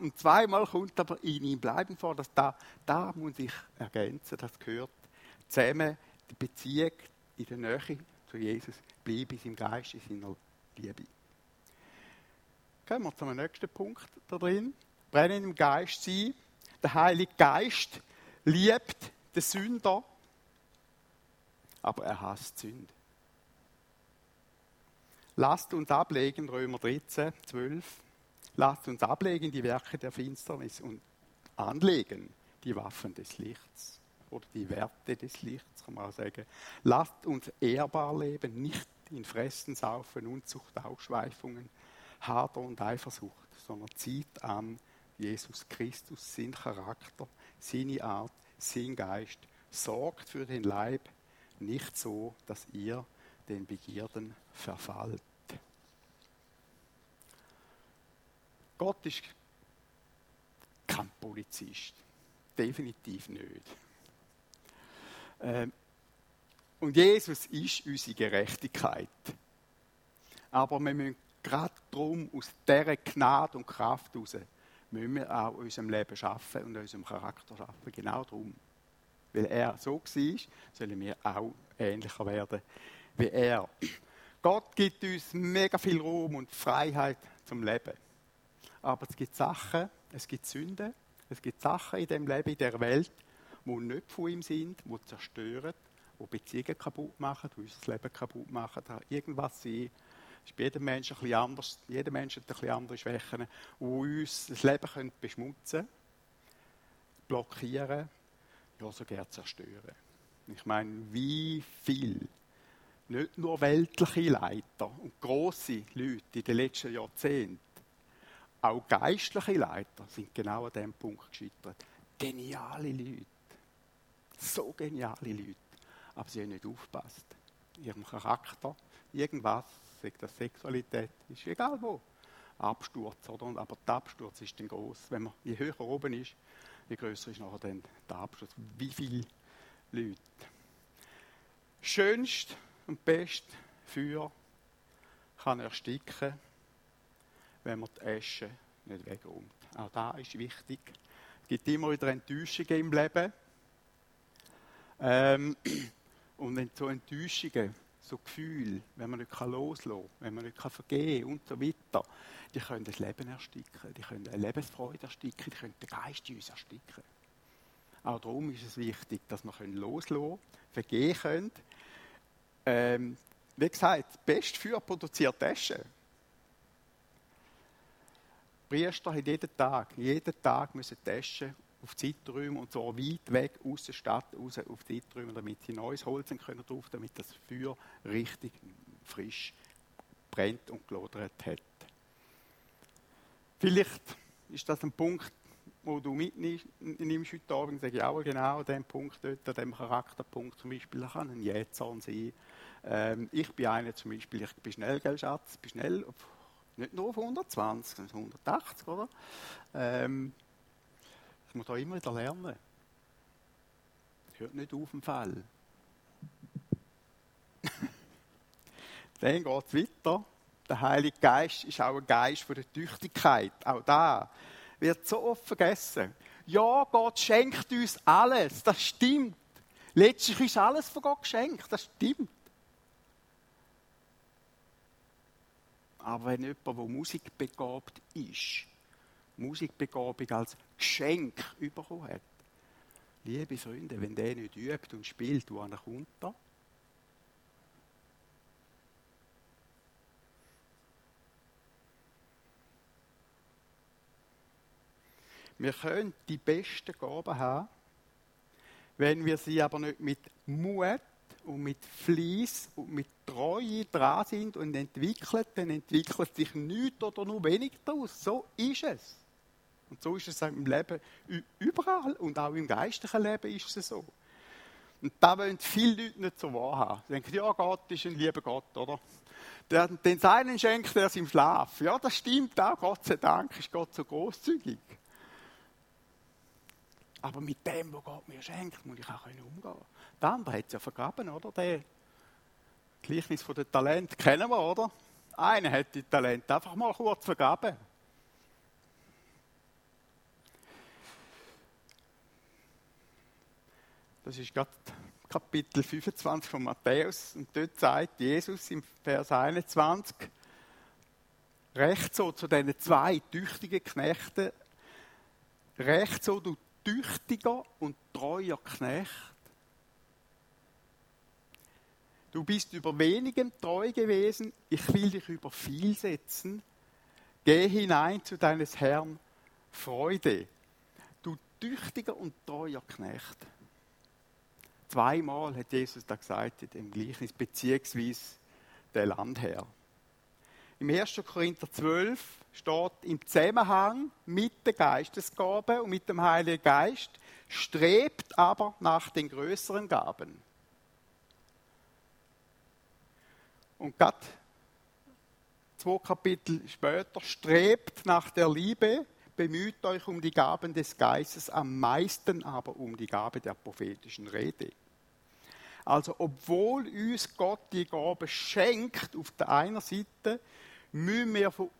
und zweimal kommt aber in ihm bleiben vor, dass da, da muss ich ergänzen, das gehört zusammen, die Beziehung in der Nähe zu Jesus, bleibe in seinem Geist, in seiner Liebe. Kommen wir zum nächsten Punkt da drin. Brennen im Geist sein. Der Heilige Geist liebt den Sünder, aber er hasst Sünde. Lasst uns ablegen, Römer 13, 12. Lasst uns ablegen die Werke der Finsternis und anlegen die Waffen des Lichts oder die Werte des Lichts, kann man auch sagen. Lasst uns ehrbar leben, nicht in Fressen, Saufen, Unzucht, Ausschweifungen, Hader und Eifersucht, sondern zieht an Jesus Christus, sein Charakter, seine Art, sein Geist, sorgt für den Leib, nicht so, dass ihr den Begierden verfallt. Gott ist kein Polizist. Definitiv nicht. Ähm, und Jesus ist unsere Gerechtigkeit. Aber wir müssen gerade darum, aus dieser Gnade und Kraft heraus, müssen wir auch unserem Leben schaffen und unserem Charakter schaffen. Genau darum. Weil er so war, sollen wir auch ähnlicher werden wie er. Gott gibt uns mega viel Raum und Freiheit zum Leben. Aber es gibt Sachen, es gibt Sünden, es gibt Sachen in dem Leben, in der Welt, die nicht von ihm sind, die zerstören, die Beziehungen kaputt machen, die unser Leben kaputt machen. Da irgendwas sein, ist bei jedem Menschen ein bisschen anders. Jeder Mensch hat ein bisschen andere Schwächen, die uns das Leben können beschmutzen blockieren, ja sogar zerstören. Ich meine, wie viel nicht nur weltliche Leiter und große Leute in den letzten Jahrzehnten, auch geistliche Leiter sind genau an diesem Punkt gescheitert. Geniale Leute. So geniale Leute. Aber sie haben nicht aufgepasst. Ihrem Charakter, irgendwas, sagt das Sexualität, ist egal wo. Absturz, oder? Aber der Absturz ist dann groß. Wenn man, je höher oben ist, je größer ist nachher dann der Absturz. Wie viele Leute? Schönst und best Feuer kann ersticken, wenn man die Asche nicht wegräumt. Auch da ist wichtig. Es gibt immer wieder Enttäuschungen im Leben. Ähm, und wenn so Enttäuschungen, so Gefühle, wenn man nicht loslassen kann, wenn man nicht vergeben kann und so weiter, die können das Leben ersticken, die können eine Lebensfreude ersticken, die können den Geist in uns ersticken. Auch darum ist es wichtig, dass wir loslassen können, vergehen können. Ähm, wie gesagt, das Beste für produziert Asche. Priester haben jeden Tag, jeden Tag müssen Taschen auf Zeiträume und zwar weit weg aus der Stadt raus auf Zeiträume, damit sie neues Holz können drauf, damit das Feuer richtig frisch brennt und gelodert hat. Vielleicht ist das ein Punkt, wo du mitnimmst heute Abend, sage ich auch genau an dem Punkt dort, an dem Charakterpunkt zum Beispiel, da kann ein Jähzorn sein. Ähm, ich bin einer zum Beispiel, ich bin schnell, gell Schatz, bin schnell nicht nur auf 120, sondern 180, oder? Ähm, ich muss da immer wieder lernen. Hört nicht auf im Fall. Dann geht es weiter. Der Heilige Geist ist auch ein Geist der Tüchtigkeit. Auch da wird so oft vergessen. Ja, Gott schenkt uns alles. Das stimmt. Letztlich ist alles von Gott geschenkt. Das stimmt. Aber wenn jemand, der musikbegabt ist, Musikbegabung als Geschenk bekommen hat, liebe Freunde, wenn der nicht übt und spielt, wo er kommt da? Wir können die besten Gaben haben, wenn wir sie aber nicht mit Mut und mit Fleiß und mit Treue dran sind und entwickeln, dann entwickelt sich nichts oder nur wenig daraus. So ist es. Und so ist es auch im Leben überall und auch im geistlichen Leben ist es so. Und da wollen viele Leute nicht so wahrhaben. Sie denken, ja, Gott ist ein lieber Gott, oder? Der, den Seinen schenkt er im Schlaf. Ja, das stimmt auch. Gott sei Dank ist Gott so großzügig. Aber mit dem, was Gott mir schenkt, muss ich auch umgehen. Der andere hat es ja vergraben, oder? Der Gleichnis von den Talenten kennen wir, oder? Einer hat die Talente einfach mal kurz vergraben. Das ist gerade Kapitel 25 von Matthäus. Und dort sagt Jesus im Vers 21, recht so zu diesen zwei tüchtigen Knechten, recht so, du tüchtiger und treuer Knecht. Du bist über wenigem treu gewesen, ich will dich über viel setzen. Geh hinein zu deines Herrn Freude. Du tüchtiger und treuer Knecht. Zweimal hat Jesus da gesagt in Gleichnis, beziehungsweise der Landherr. Im 1. Korinther 12 steht im Zusammenhang mit der Geistesgabe und mit dem Heiligen Geist, strebt aber nach den größeren Gaben. Und Gott, zwei Kapitel später, strebt nach der Liebe, bemüht euch um die Gaben des Geistes, am meisten aber um die Gabe der prophetischen Rede. Also, obwohl uns Gott die Gabe schenkt, auf der einen Seite, müssen wir von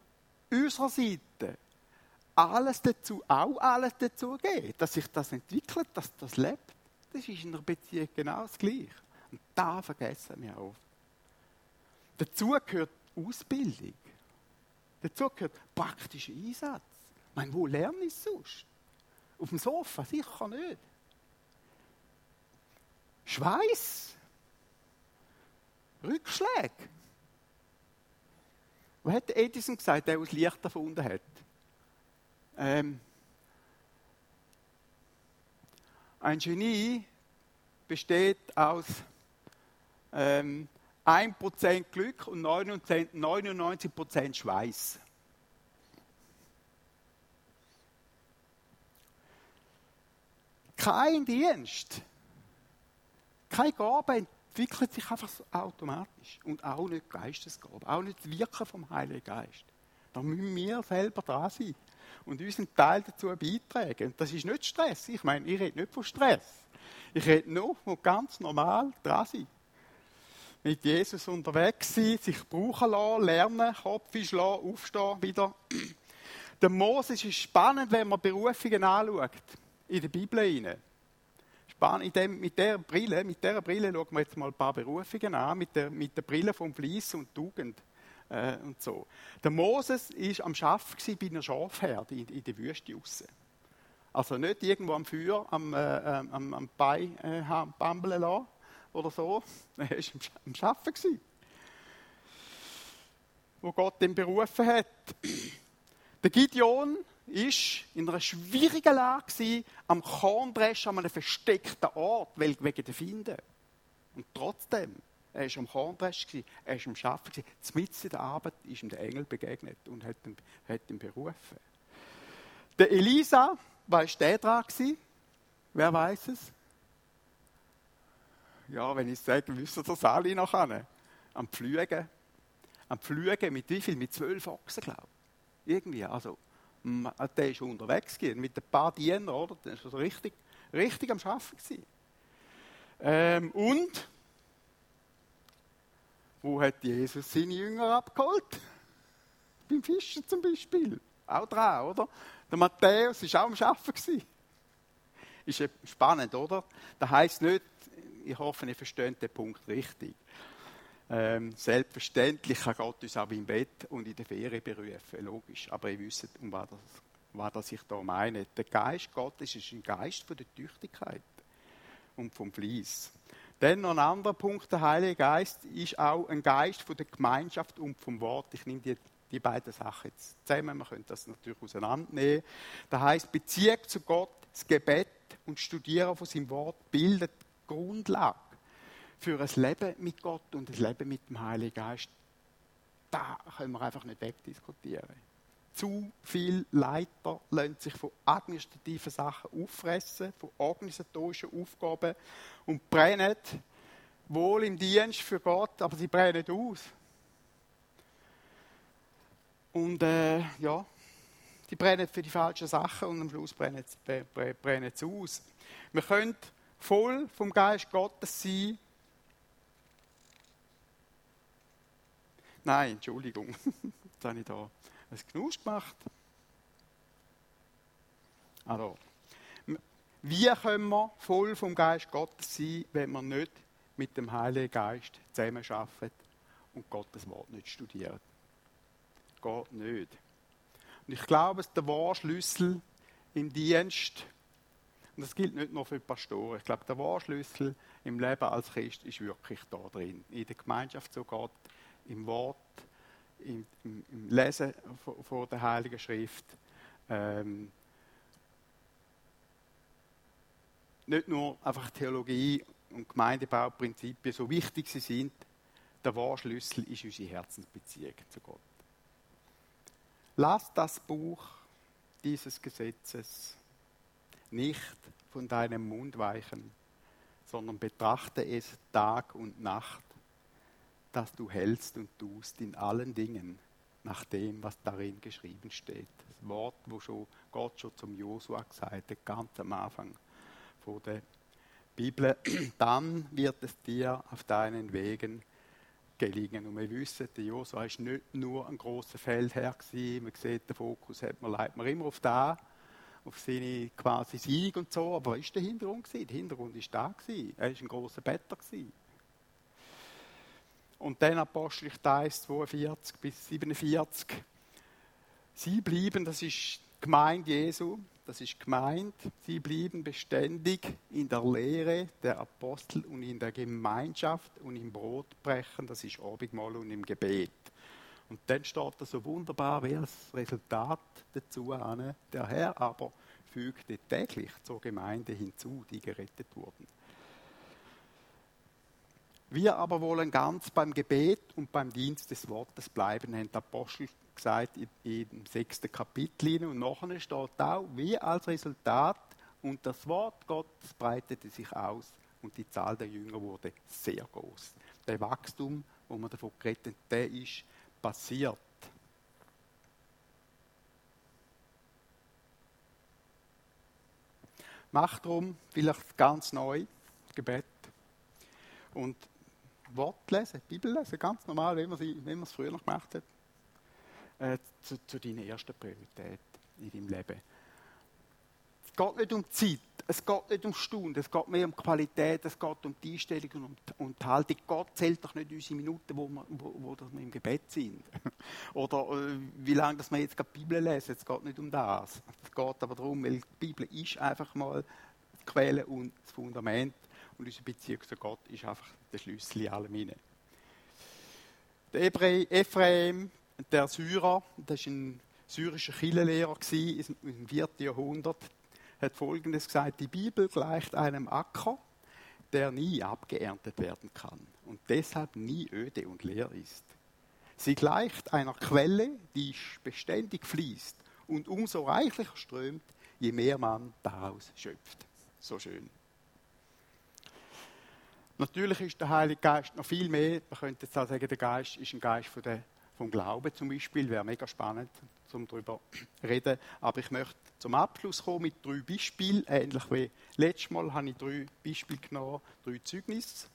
unserer Seite alles dazu, auch alles dazu geben, dass sich das entwickelt, dass das lebt. Das ist in einer Beziehung genau das Gleiche. Und da vergessen wir oft. Dazu gehört Ausbildung. Dazu gehört praktischer Einsatz. Ich meine, wo lerne ich sonst? Auf dem Sofa? Sicher nicht. Schweiß. Rückschläge. Was hat Edison gesagt, der das Licht erfunden hat? Ähm, ein Genie besteht aus ähm, 1% Glück und 99% Schweiß. Kein Dienst keine Gabe entwickelt sich einfach so automatisch. Und auch nicht Geistesgabe, auch nicht das Wirken vom Heiligen Geist. Da müssen wir selber dran sein und unseren Teil dazu beitragen. Und das ist nicht Stress. Ich meine, ich rede nicht von Stress. Ich rede nur von ganz normal dran sein. Mit Jesus unterwegs sein, sich brauchen lassen, lernen, Kopf schlagen, aufstehen wieder. Der Moses ist spannend, wenn man Berufungen anschaut. In der Bibel hinein in dem, mit dieser Brille, mit dieser Brille schauen wir jetzt mal ein paar Berufungen an, mit der, mit der Brille vom Fleiss und Tugend äh, und so. Der Moses war am Schaffen bei einer Schafherde in, in der Wüste raus. Also nicht irgendwo am Feuer, am, äh, am, am Bein äh, bambeln lassen oder so. Er war am Schaffen. Wo Gott ihn berufen hat. Der Gideon ist in einer schwierigen Lage am Korndreschen an einem versteckten Ort, wegen der Finde. Und trotzdem, er war am Korndreschen, er war am Arbeiten, mitten in der Arbeit ist ihm der Engel begegnet und hat ihn, hat ihn berufen. Der Elisa, war der dran? Wer weiß es? Ja, wenn ich es sage, wissen das alle noch an. Am Pflügen. Am Pflügen mit wie viel? Mit zwölf Ochsen, glaube ich. Irgendwie, also der ist unterwegs gewesen, mit ein paar Dienern, oder? Der war also richtig, richtig am Arbeiten. Ähm, und wo hat Jesus seine Jünger abgeholt? Beim Fischen zum Beispiel. Auch dran, oder? Der Matthäus war auch am Arbeiten. Ist spannend, oder? Das heisst nicht, ich hoffe, ihr versteht den Punkt richtig. Ähm, selbstverständlich kann Gott uns auch im Bett und in der Ferien berufen, logisch. Aber ihr wisst, um was, das, was das ich da meine. Der Geist Gottes ist ein Geist von der Tüchtigkeit und vom Fleiß. Dann noch ein anderer Punkt, der Heilige Geist ist auch ein Geist von der Gemeinschaft und vom Wort. Ich nehme die, die beiden Sachen jetzt zusammen, man könnte das natürlich auseinandernehmen. Das heißt, Beziehung zu Gott, das Gebet und Studieren von seinem Wort bildet Grundlage für ein Leben mit Gott und ein Leben mit dem Heiligen Geist, da können wir einfach nicht wegdiskutieren. Zu viele Leiter lassen sich von administrativen Sachen auffressen, von organisatorischen Aufgaben und brennen wohl im Dienst für Gott, aber sie brennen aus. Und äh, ja, die brennen für die falschen Sachen und am Schluss brennen sie aus. Wir können voll vom Geist Gottes sein. Nein, Entschuldigung, jetzt habe ich da ein Genuss gemacht. Also, wie können wir voll vom Geist Gottes sein, wenn wir nicht mit dem Heiligen Geist zusammenarbeiten und Gottes Wort nicht studieren? Geht nicht. Und ich glaube, es ist der wahre Schlüssel im Dienst, und das gilt nicht nur für die Pastoren, ich glaube, der wahre Schlüssel im Leben als Christ ist wirklich da drin. In der Gemeinschaft zu Gott, im Wort, im, im, im Lesen vor der Heiligen Schrift. Ähm, nicht nur einfach Theologie und Gemeindebauprinzipien, so wichtig sie sind, der wahre Schlüssel ist unsere Herzensbeziehung zu Gott. Lass das Buch dieses Gesetzes nicht von deinem Mund weichen, sondern betrachte es Tag und Nacht, dass du hältst und tust in allen Dingen nach dem, was darin geschrieben steht. Das Wort, wo schon Gott schon zum Josua gesagt hat, ganz am Anfang von der Bibel, dann wird es dir auf deinen Wegen gelingen. Und wir wissen, der Josua war nicht nur ein großer Feldherr gewesen. Man sieht, den Fokus hat man, leitet man immer auf da, auf seine quasi Sieg und so. Aber was war der Hintergrund? Gewesen? Der Hintergrund war da. Gewesen. Er war ein großer Better. Gewesen. Und dann Apostelgeschichte 1, 42 bis 47. Sie blieben, das ist Gemeinde Jesu, das ist gemeint, sie blieben beständig in der Lehre der Apostel und in der Gemeinschaft und im Brotbrechen, das ist Abendmahl und im Gebet. Und dann steht da so wunderbar, wie das Resultat dazu an. Der Herr aber fügte täglich zur Gemeinde hinzu, die gerettet wurden. Wir aber wollen ganz beim Gebet und beim Dienst des Wortes bleiben, haben die Apostel gesagt im sechsten Kapitel. Und nachher steht auch, wie als Resultat, und das Wort Gottes breitete sich aus und die Zahl der Jünger wurde sehr groß. Der Wachstum, wo man davon geredet der ist passiert. Mach darum vielleicht ganz neu Gebet und Wort lesen, Bibel lesen, ganz normal, wie man, sie, wie man es früher noch gemacht hat äh, zu, zu deiner ersten Priorität in deinem Leben. Es geht nicht um Zeit, es geht nicht um Stunden, es geht mehr um Qualität, es geht um die Einstellung und um die, um die Haltung. Gott zählt doch nicht unsere Minuten, wo wir, wo, wo wir im Gebet sind. Oder äh, wie lange dass wir jetzt die Bibel lesen, es geht nicht um das. Es geht aber darum, weil die Bibel ist einfach mal die Quelle und das Fundament und unsere Beziehung zu Gott ist einfach der Schlüssel in allem hinein. Der Ephraim, der Syrer, das war ein syrischer Kirchenlehrer im 4. Jahrhundert, hat Folgendes gesagt, die Bibel gleicht einem Acker, der nie abgeerntet werden kann und deshalb nie öde und leer ist. Sie gleicht einer Quelle, die beständig fließt und umso reichlicher strömt, je mehr man daraus schöpft. So schön. Natürlich ist der Heilige Geist noch viel mehr. Man könnte jetzt auch sagen, der Geist ist ein Geist von der vom Glauben zum Beispiel, wäre mega spannend, um darüber zu reden. Aber ich möchte zum Abschluss kommen mit drei Beispielen. Ähnlich wie letztes Mal habe ich drei Beispiele genommen, drei Zeugnisse.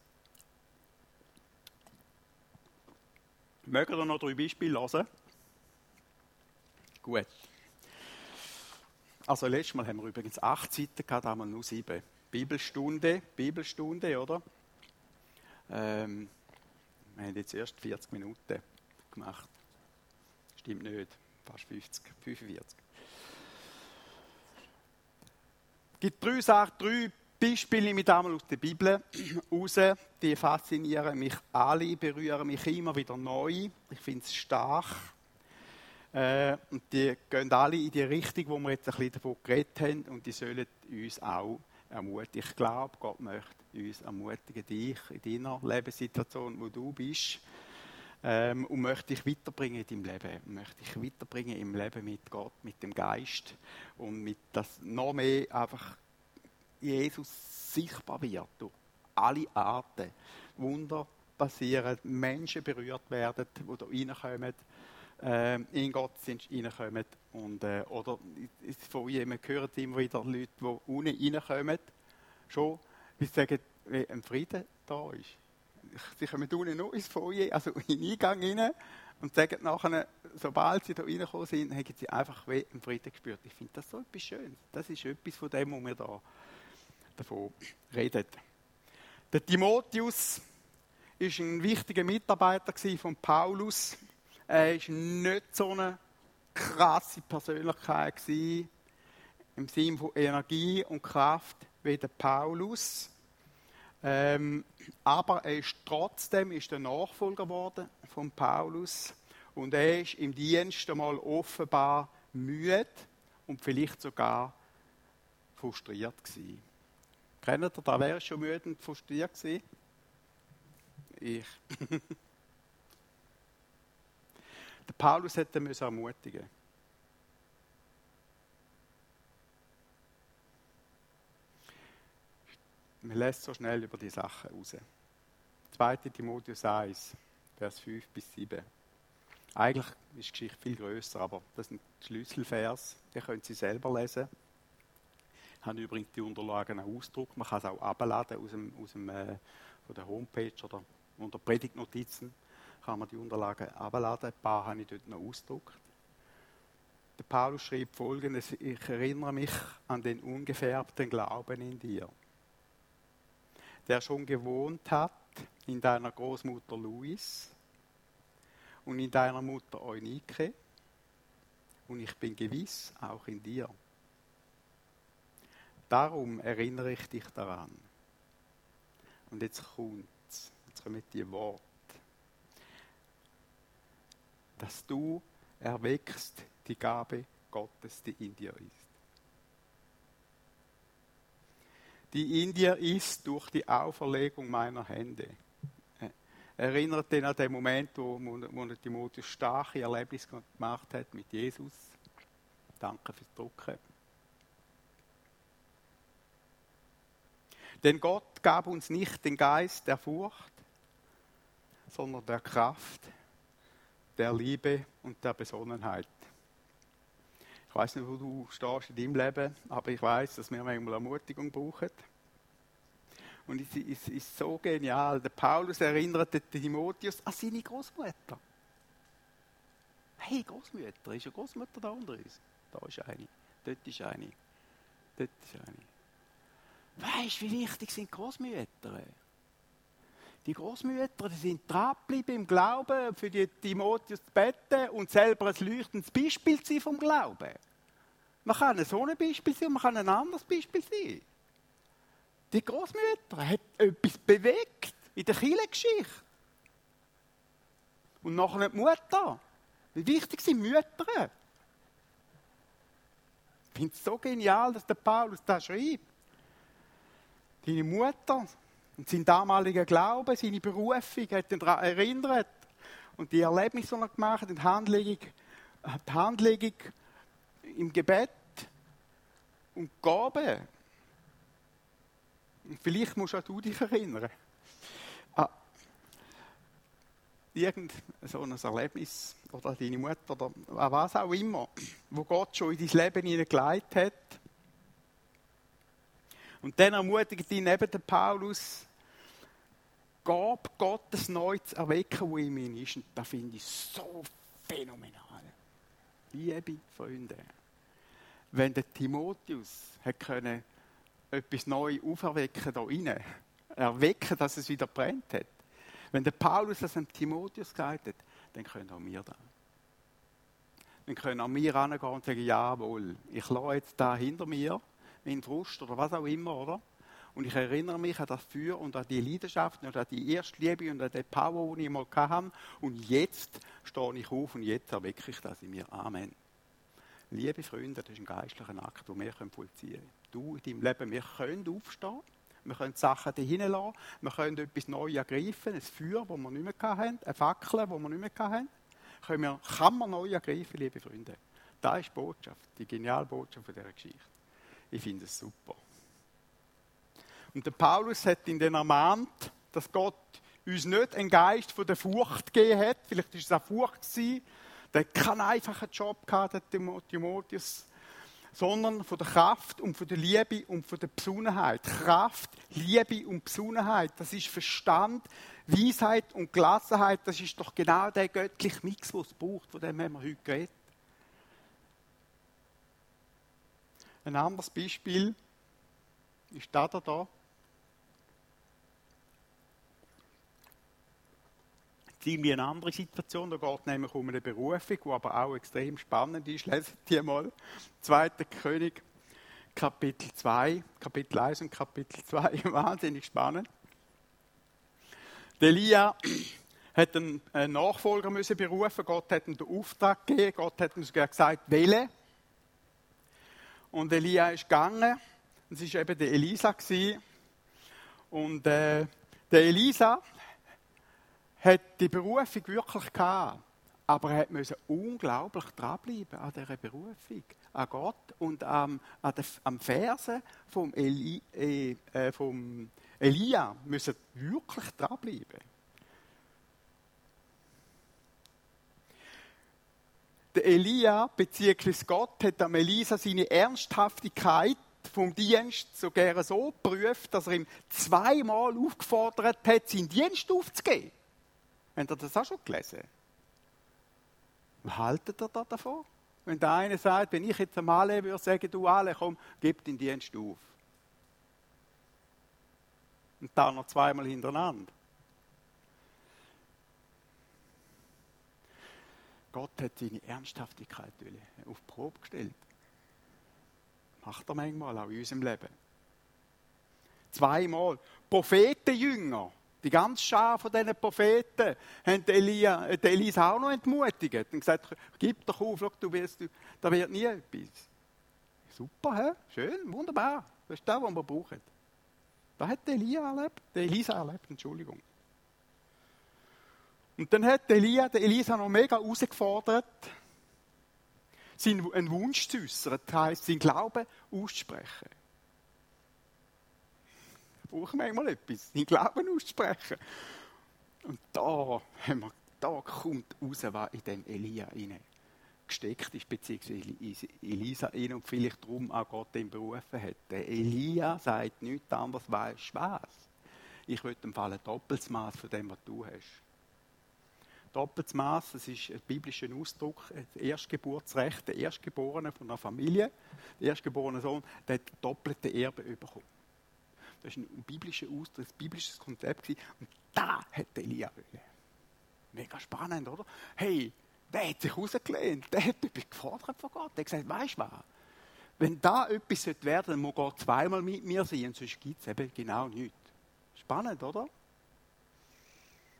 Mögen ihr noch drei Beispiele hören? Gut. Also letztes Mal haben wir übrigens acht Seiten gehabt, haben wir nur sieben. Bibelstunde, Bibelstunde, oder? Ähm, wir haben jetzt erst 40 Minuten gemacht. Stimmt nicht, fast 50, 45. Es gibt drei Sachen, drei Beispiele mit einmal aus der Bibel raus. Die faszinieren mich alle, berühren mich immer wieder neu. Ich finde es stark. Äh, und die gehen alle in die Richtung, wo wir jetzt ein bisschen davon geredet haben. Und die sollen uns auch ermutigen. Ich glaube, Gott möchte uns ermutigen, dich in deiner Lebenssituation, wo du bist, ähm, und möchte dich weiterbringen in deinem Leben. Möchte dich weiterbringen im Leben mit Gott, mit dem Geist und mit das noch mehr einfach Jesus sichtbar wird durch alle Arten. Wunder passieren, Menschen berührt werden, die da reinkommen, äh, in Gottesdienst reinkommen. Und, äh, oder von jemandem hören immer wieder Leute, die unten reinkommen, schon, wie sagen, wie ein Frieden da ist. Sie kommen unten noch ins Foyer, also in den Eingang rein und sagen nachher, sobald sie da reingekommen sind, haben sie einfach wie einen Frieden gespürt. Ich finde das so etwas Schönes. Das ist etwas von dem, was wir da davon reden. Der Timotheus ist ein wichtiger Mitarbeiter von Paulus. Er ist nicht so eine krasse Persönlichkeit gewesen, im Sinne von Energie und Kraft wie der Paulus. Ähm, aber er ist trotzdem ist der Nachfolger geworden von Paulus und er ist im Dienst einmal offenbar müde und vielleicht sogar frustriert gewesen. Kennt ihr, da wäre schon müde und frustriert gewesen? Ich. Der Paulus hätte müssen ermutigen. Man lässt so schnell über die Sachen raus. 2. Timotheus 1, Vers 5 bis 7. Eigentlich ist die Geschichte viel größer, aber das sind Schlüsselvers. Ihr könnt sie selber lesen. Ich habe übrigens die Unterlagen auch Ausdruck. Man kann es auch abladen aus, dem, aus dem, äh, von der Homepage oder unter Predigtnotizen kann man die Unterlagen abladen. Ein paar habe ich dort noch ausgedruckt. Der Paulus schreibt folgendes: Ich erinnere mich an den ungefärbten Glauben in dir, der schon gewohnt hat in deiner Großmutter Louis und in deiner Mutter Eunike und ich bin gewiss auch in dir. Darum erinnere ich dich daran. Und jetzt kommt's. Jetzt kommen die Worte. Dass du erweckst die Gabe Gottes, die in dir ist. Die in dir ist durch die Auferlegung meiner Hände. Erinnert den an den Moment, wo, wo Timotheus starke Erlebnis gemacht hat mit Jesus. Danke fürs Drucken. Denn Gott gab uns nicht den Geist der Furcht, sondern der Kraft, der Liebe und der Besonnenheit. Ich weiß nicht, wo du stehst in deinem Leben, aber ich weiß, dass wir manchmal Ermutigung brauchen. Und es ist, ist so genial. Der Paulus erinnert den Timotheus an seine Großmutter. Hey, Großmutter, ist eine Großmutter da unter uns? Da ist eine, dort ist eine, dort ist eine. Weißt du, wie wichtig sind Großmütter? Die Großmütter, die sind dran im Glauben, für die Timotheus zu beten und selber ein leuchtendes Beispiel sein vom Glauben. Man kann so ein Beispiel sein und man kann ein anderes Beispiel sein. Die Großmütter hat etwas bewegt in der Kirchengeschichte. Und nachher die Mutter. Wie wichtig sind Mütter? Ich finde es so genial, dass der Paulus das schreibt seine Mutter und sein damaliger Glaube, seine Berufung, hat ihn daran erinnert. Und die Erlebnisse, die er gemacht hat, die Handlegung, die Handlegung im Gebet und Gabe. Und vielleicht musst auch du dich erinnern. Irgend so ein Erlebnis oder deine Mutter oder was auch immer, wo Gott schon in dein Leben hineingelegt hat und dann ermutigt ihn eben der Paulus, Gab Gottes neu zu erwecken, wo in ihm ist. Und das finde ich so phänomenal. Liebe Freunde, wenn der Timotheus hat können, etwas neu auferwecken da rein, erwecken, dass es wieder brennt hat. Wenn der Paulus das dem Timotheus gesagt hat, dann können auch wir das. Dann können auch wir herangehen und sagen, jawohl, ich lasse jetzt da hinter mir mein Frust oder was auch immer, oder? Und ich erinnere mich an das Feuer und an die Leidenschaft und an die erste Liebe und an den Power, den ich mal hatte. Und jetzt stehe ich auf und jetzt erwecke ich das in mir. Amen. Liebe Freunde, das ist ein geistlicher Akt, den wir vollziehen können. du in deinem Leben, wir können aufstehen, wir können Sachen dahin lassen, wir können etwas Neues ergreifen, ein Feuer, das wir nicht mehr hatten, eine Fackel, die wir nicht mehr hatten, können wir, kann man neu ergreifen, liebe Freunde. Das ist die Botschaft, die geniale Botschaft dieser Geschichte. Ich finde es super. Und der Paulus hat in den ermahnt, dass Gott uns nicht einen Geist von der Furcht gegeben hat. Vielleicht war es auch Furcht gewesen. Der hat keinen einfachen Job gehabt, der Timotheus. Sondern von der Kraft und von der Liebe und von der Besonnenheit. Kraft, Liebe und Besonnenheit. Das ist Verstand, Weisheit und Gelassenheit. Das ist doch genau der göttliche Mix, den es braucht, von dem wir heute geredet. Ein anderes Beispiel ist da da. Ziemlich eine andere Situation. Da geht nämlich um eine Berufung, die aber auch extrem spannend ist. Lesen Sie mal. 2. König, Kapitel 2, Kapitel 1 und Kapitel 2. Wahnsinnig spannend. Elia hat einen Nachfolger müssen berufen. Gott hat ihm den Auftrag gegeben. Gott hat ihm sogar gesagt, wähle. Und Elia ist gegangen. Es war eben der Elisa. Und äh, der Elisa hat die Berufung wirklich gehabt. Aber er musste unglaublich dranbleiben an dieser Berufung, an Gott und am, an der, am Versen vom, Eli, äh, äh, vom Elia müssen wirklich dranbleiben. Der Elia bzw. Gott hat am Elisa seine Ernsthaftigkeit vom Dienst sogar so geprüft, dass er ihm zweimal aufgefordert hat, seinen Dienst aufzugeben. Habt ihr das auch schon gelesen? Was haltet ihr da davon? Wenn der eine sagt, wenn ich jetzt einmal würde sagen, du alle, komm, gib den Dienst auf. Und dann noch zweimal hintereinander. Gott hat seine Ernsthaftigkeit auf die Probe gestellt. Macht er manchmal auch in unserem Leben. Zweimal. Prophetenjünger die ganze Schar von diesen Propheten haben Elia, äh, Elisa auch noch entmutigt und gesagt, gib doch auf, schau, du wirst, da wird nie etwas. Super, he? schön, wunderbar. Das ist das, was wir brauchen. Das hat Elia erlebt, Elisa erlebt, Entschuldigung. Und dann hat Elia, Elisa noch mega herausgefordert, seinen Wunsch zu äußern, das heisst, seinen Glauben auszusprechen brauchen manchmal etwas, den Glauben auszusprechen. Und da, haben wir, da kommt raus, was in dem Elia rein gesteckt ist, beziehungsweise Elisa rein und vielleicht darum auch Gott ihn berufen hat. Der Elia sagt nichts anderes, weißt was? Ich würde im Fall ein doppeltes Maß von dem, was du hast. Doppeltes Maß, das ist ein biblischer Ausdruck, das Erstgeburtsrecht, der Erstgeborene von einer Familie, der erstgeborene Sohn, der hat doppelte Erbe bekommen. Das war ein biblischer Ausdruck, ein biblisches Konzept. Und da hat Elia wollen. Mega spannend, oder? Hey, der hat sich rausgelehnt, der hat etwas gefordert von Gott. Der hat gesagt, weißt du was? Wenn da etwas werden sollte, dann muss Gott zweimal mit mir sein, und sonst gibt es eben genau nichts. Spannend, oder?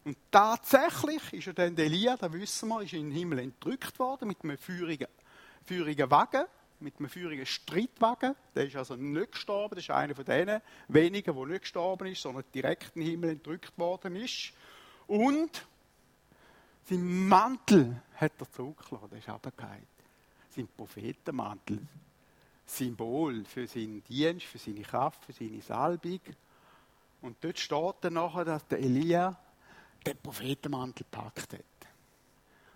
Und tatsächlich ist er dann Elia, da wissen wir, ist in den Himmel entrückt worden mit einem feurigen, feurigen Wagen mit einem feurigen Streitwagen. Der ist also nicht gestorben. Das ist einer von denen wenigen, der nicht gestorben ist, sondern direkt in den Himmel entrückt worden ist. Und sein Mantel hat er zurückgelassen. Der ist runtergefallen. Sein Prophetenmantel. Symbol für seinen Dienst, für seine Kraft, für seine Salbung. Und dort steht dann nachher, dass der Elia den Prophetenmantel gepackt hat.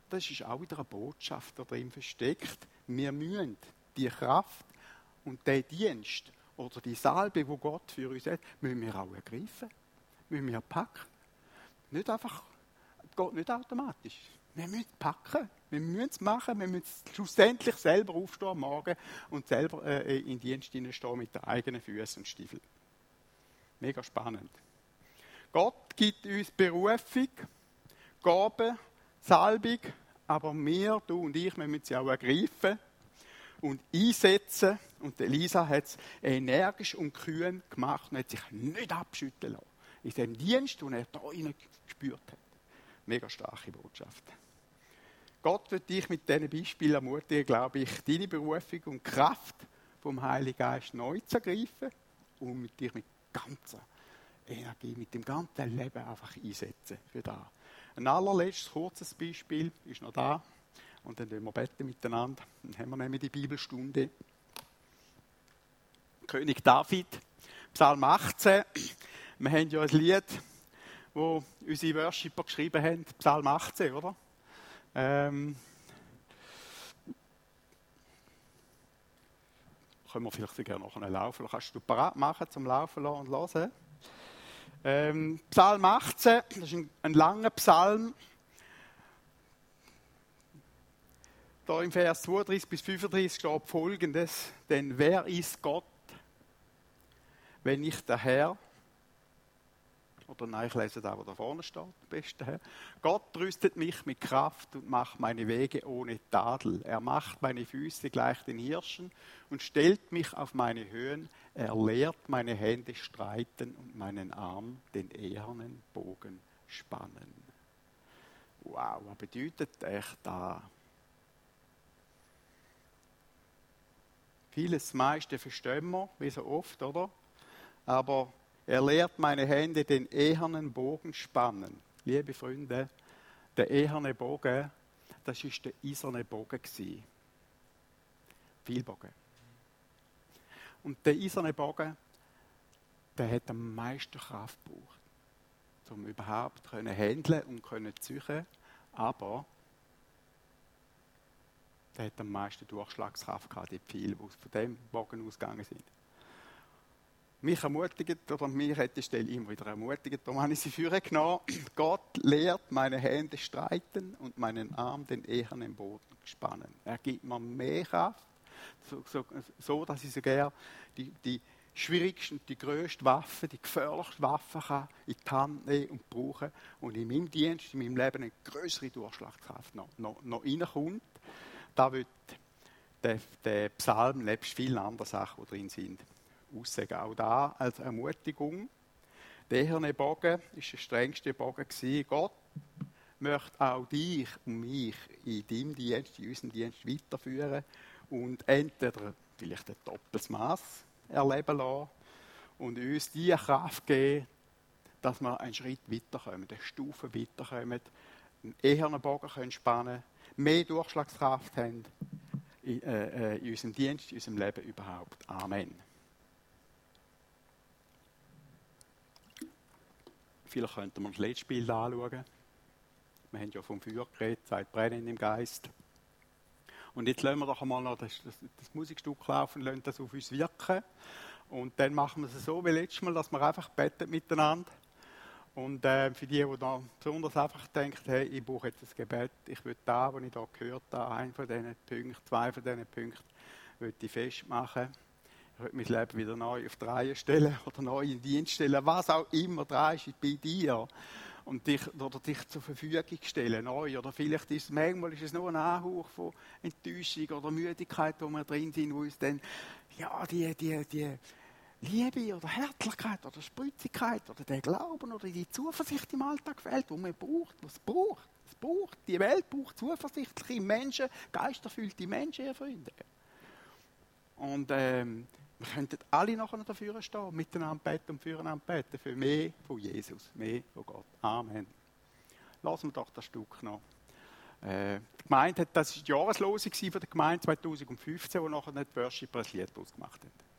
Das ist auch wieder eine Botschaft, die darin versteckt. Wir müssen die Kraft und den Dienst oder die Salbe, wo Gott für uns hat, müssen wir auch ergreifen. Müssen wir packen. Nicht einfach, geht nicht automatisch. Wir müssen packen. Wir müssen es machen. Wir müssen schlussendlich selber aufstehen am Morgen und selber äh, in Dienst stehen mit den eigenen Füßen und Stiefeln. Mega spannend. Gott gibt uns Berufung, Gaben, Salbung, aber wir, du und ich, wir müssen sie auch ergreifen und einsetzen. Und Elisa hat es energisch und kühn gemacht und hat sich nicht abschütteln lassen. In dem Dienst, den er da rein gespürt hat. Mega starke Botschaft. Gott wird dich mit diesen Beispielen ermutigen, glaube ich, deine Berufung und Kraft vom Heiligen Geist neu zu ergreifen und mit dich mit ganzer Energie, mit dem ganzen Leben einfach einsetzen für das. Ein allerletztes kurzes Beispiel ist noch da. Und dann wir beten miteinander. Dann haben wir nämlich die Bibelstunde. König David, Psalm 18. Wir haben ja ein Lied, wo unsere Worshipper geschrieben haben, Psalm 18, oder? Ähm, können wir vielleicht sogar noch laufen. Kannst du parat machen zum Laufen und hören? Ähm, Psalm 18, das ist ein, ein langer Psalm. Da im Vers 32 bis 35 steht folgendes: Denn wer ist Gott, wenn nicht der Herr? Oder nein, ich lese da, wo da vorne steht, beste Herr. Gott rüstet mich mit Kraft und macht meine Wege ohne Tadel. Er macht meine Füße gleich den Hirschen und stellt mich auf meine Höhen. Er lehrt meine Hände streiten und meinen Arm den ehernen Bogen spannen. Wow, was bedeutet echt da? Vieles meiste verstehen wir, wie so oft, oder? Aber er lehrt meine Hände den ehernen Bogen spannen. Liebe Freunde, der eherne Bogen, das ist der eiserne Bogen gewesen. Bogen. Und der eiserne Bogen, der hat am meisten Kraft gebraucht, um überhaupt können handeln und können züchen. Aber der hat am meisten Durchschlagskraft gehabt, die Pfeile, die von dem Bogen ausgegangen sind mich ermutigt, oder mich hat die Stelle immer wieder ermutigt, darum habe ich sie führen genommen. Gott lehrt meine Hände streiten und meinen Arm den ehernen Boden spannen. Er gibt mir mehr Kraft, so, so, so dass ich sogar die, die schwierigsten, die grösste Waffe, die gefährlichste Waffe kann in die Hand nehmen und brauchen und in meinem Dienst, in meinem Leben eine größere Durchschlagskraft noch, noch, noch reinkommt. Da wird der, der Psalm nebst vielen anderen Sachen, die drin sind aussagen. Auch da als Ermutigung. Der eherne Bogen ist der strengste Bogen gewesen. Gott möchte auch dich und mich in deinem Dienst, in unserem Dienst weiterführen und entweder vielleicht ein doppeltes Maß erleben lassen und uns die Kraft geben, dass wir einen Schritt weiterkommen, eine Stufe weiterkommen, einen ehernen Bogen können spannen mehr Durchschlagskraft haben in, äh, äh, in unserem Dienst, in unserem Leben überhaupt. Amen. Vielleicht könnten wir das letzte anschauen. Wir haben ja vom Feuer geredet, Zeit brennen im Geist. Und jetzt lassen wir doch einmal noch das, das, das Musikstück laufen, lassen das auf uns wirken. Und dann machen wir es so wie letztes Mal, dass wir einfach beten miteinander. Und äh, für die, die da besonders einfach denken, hey, ich brauche jetzt ein Gebet, ich will da, was ich da gehört habe, einen von diesen Punkten, zwei von diesen Punkten, will ich festmachen ich will mein Leben wieder neu auf die Reihe stellen oder neu in Dienst stellen, was auch immer dran ist bei dir. Und dich, oder dich zur Verfügung stellen, neu. Oder vielleicht ist es, manchmal ist es nur ein Anhauch von Enttäuschung oder Müdigkeit, wo wir drin sind, wo uns dann, ja, die, die, die Liebe oder Herzlichkeit oder Spritzigkeit oder der Glauben oder die Zuversicht im Alltag fehlt, wo man braucht, was braucht. Es braucht, die Welt braucht zuversichtliche Menschen, geisterfüllte Menschen, ihr Freunde. Und ähm, wir könnten alle nachher dafür stehen, miteinander beten und füreinander beten, für mehr von Jesus, mehr von Gott. Amen. Lassen wir doch das Stück noch. Äh, die Gemeinde hat, das war die Jahreslosung der Gemeinde 2015, wo nachher nicht Worship ein Lied ausgemacht hat.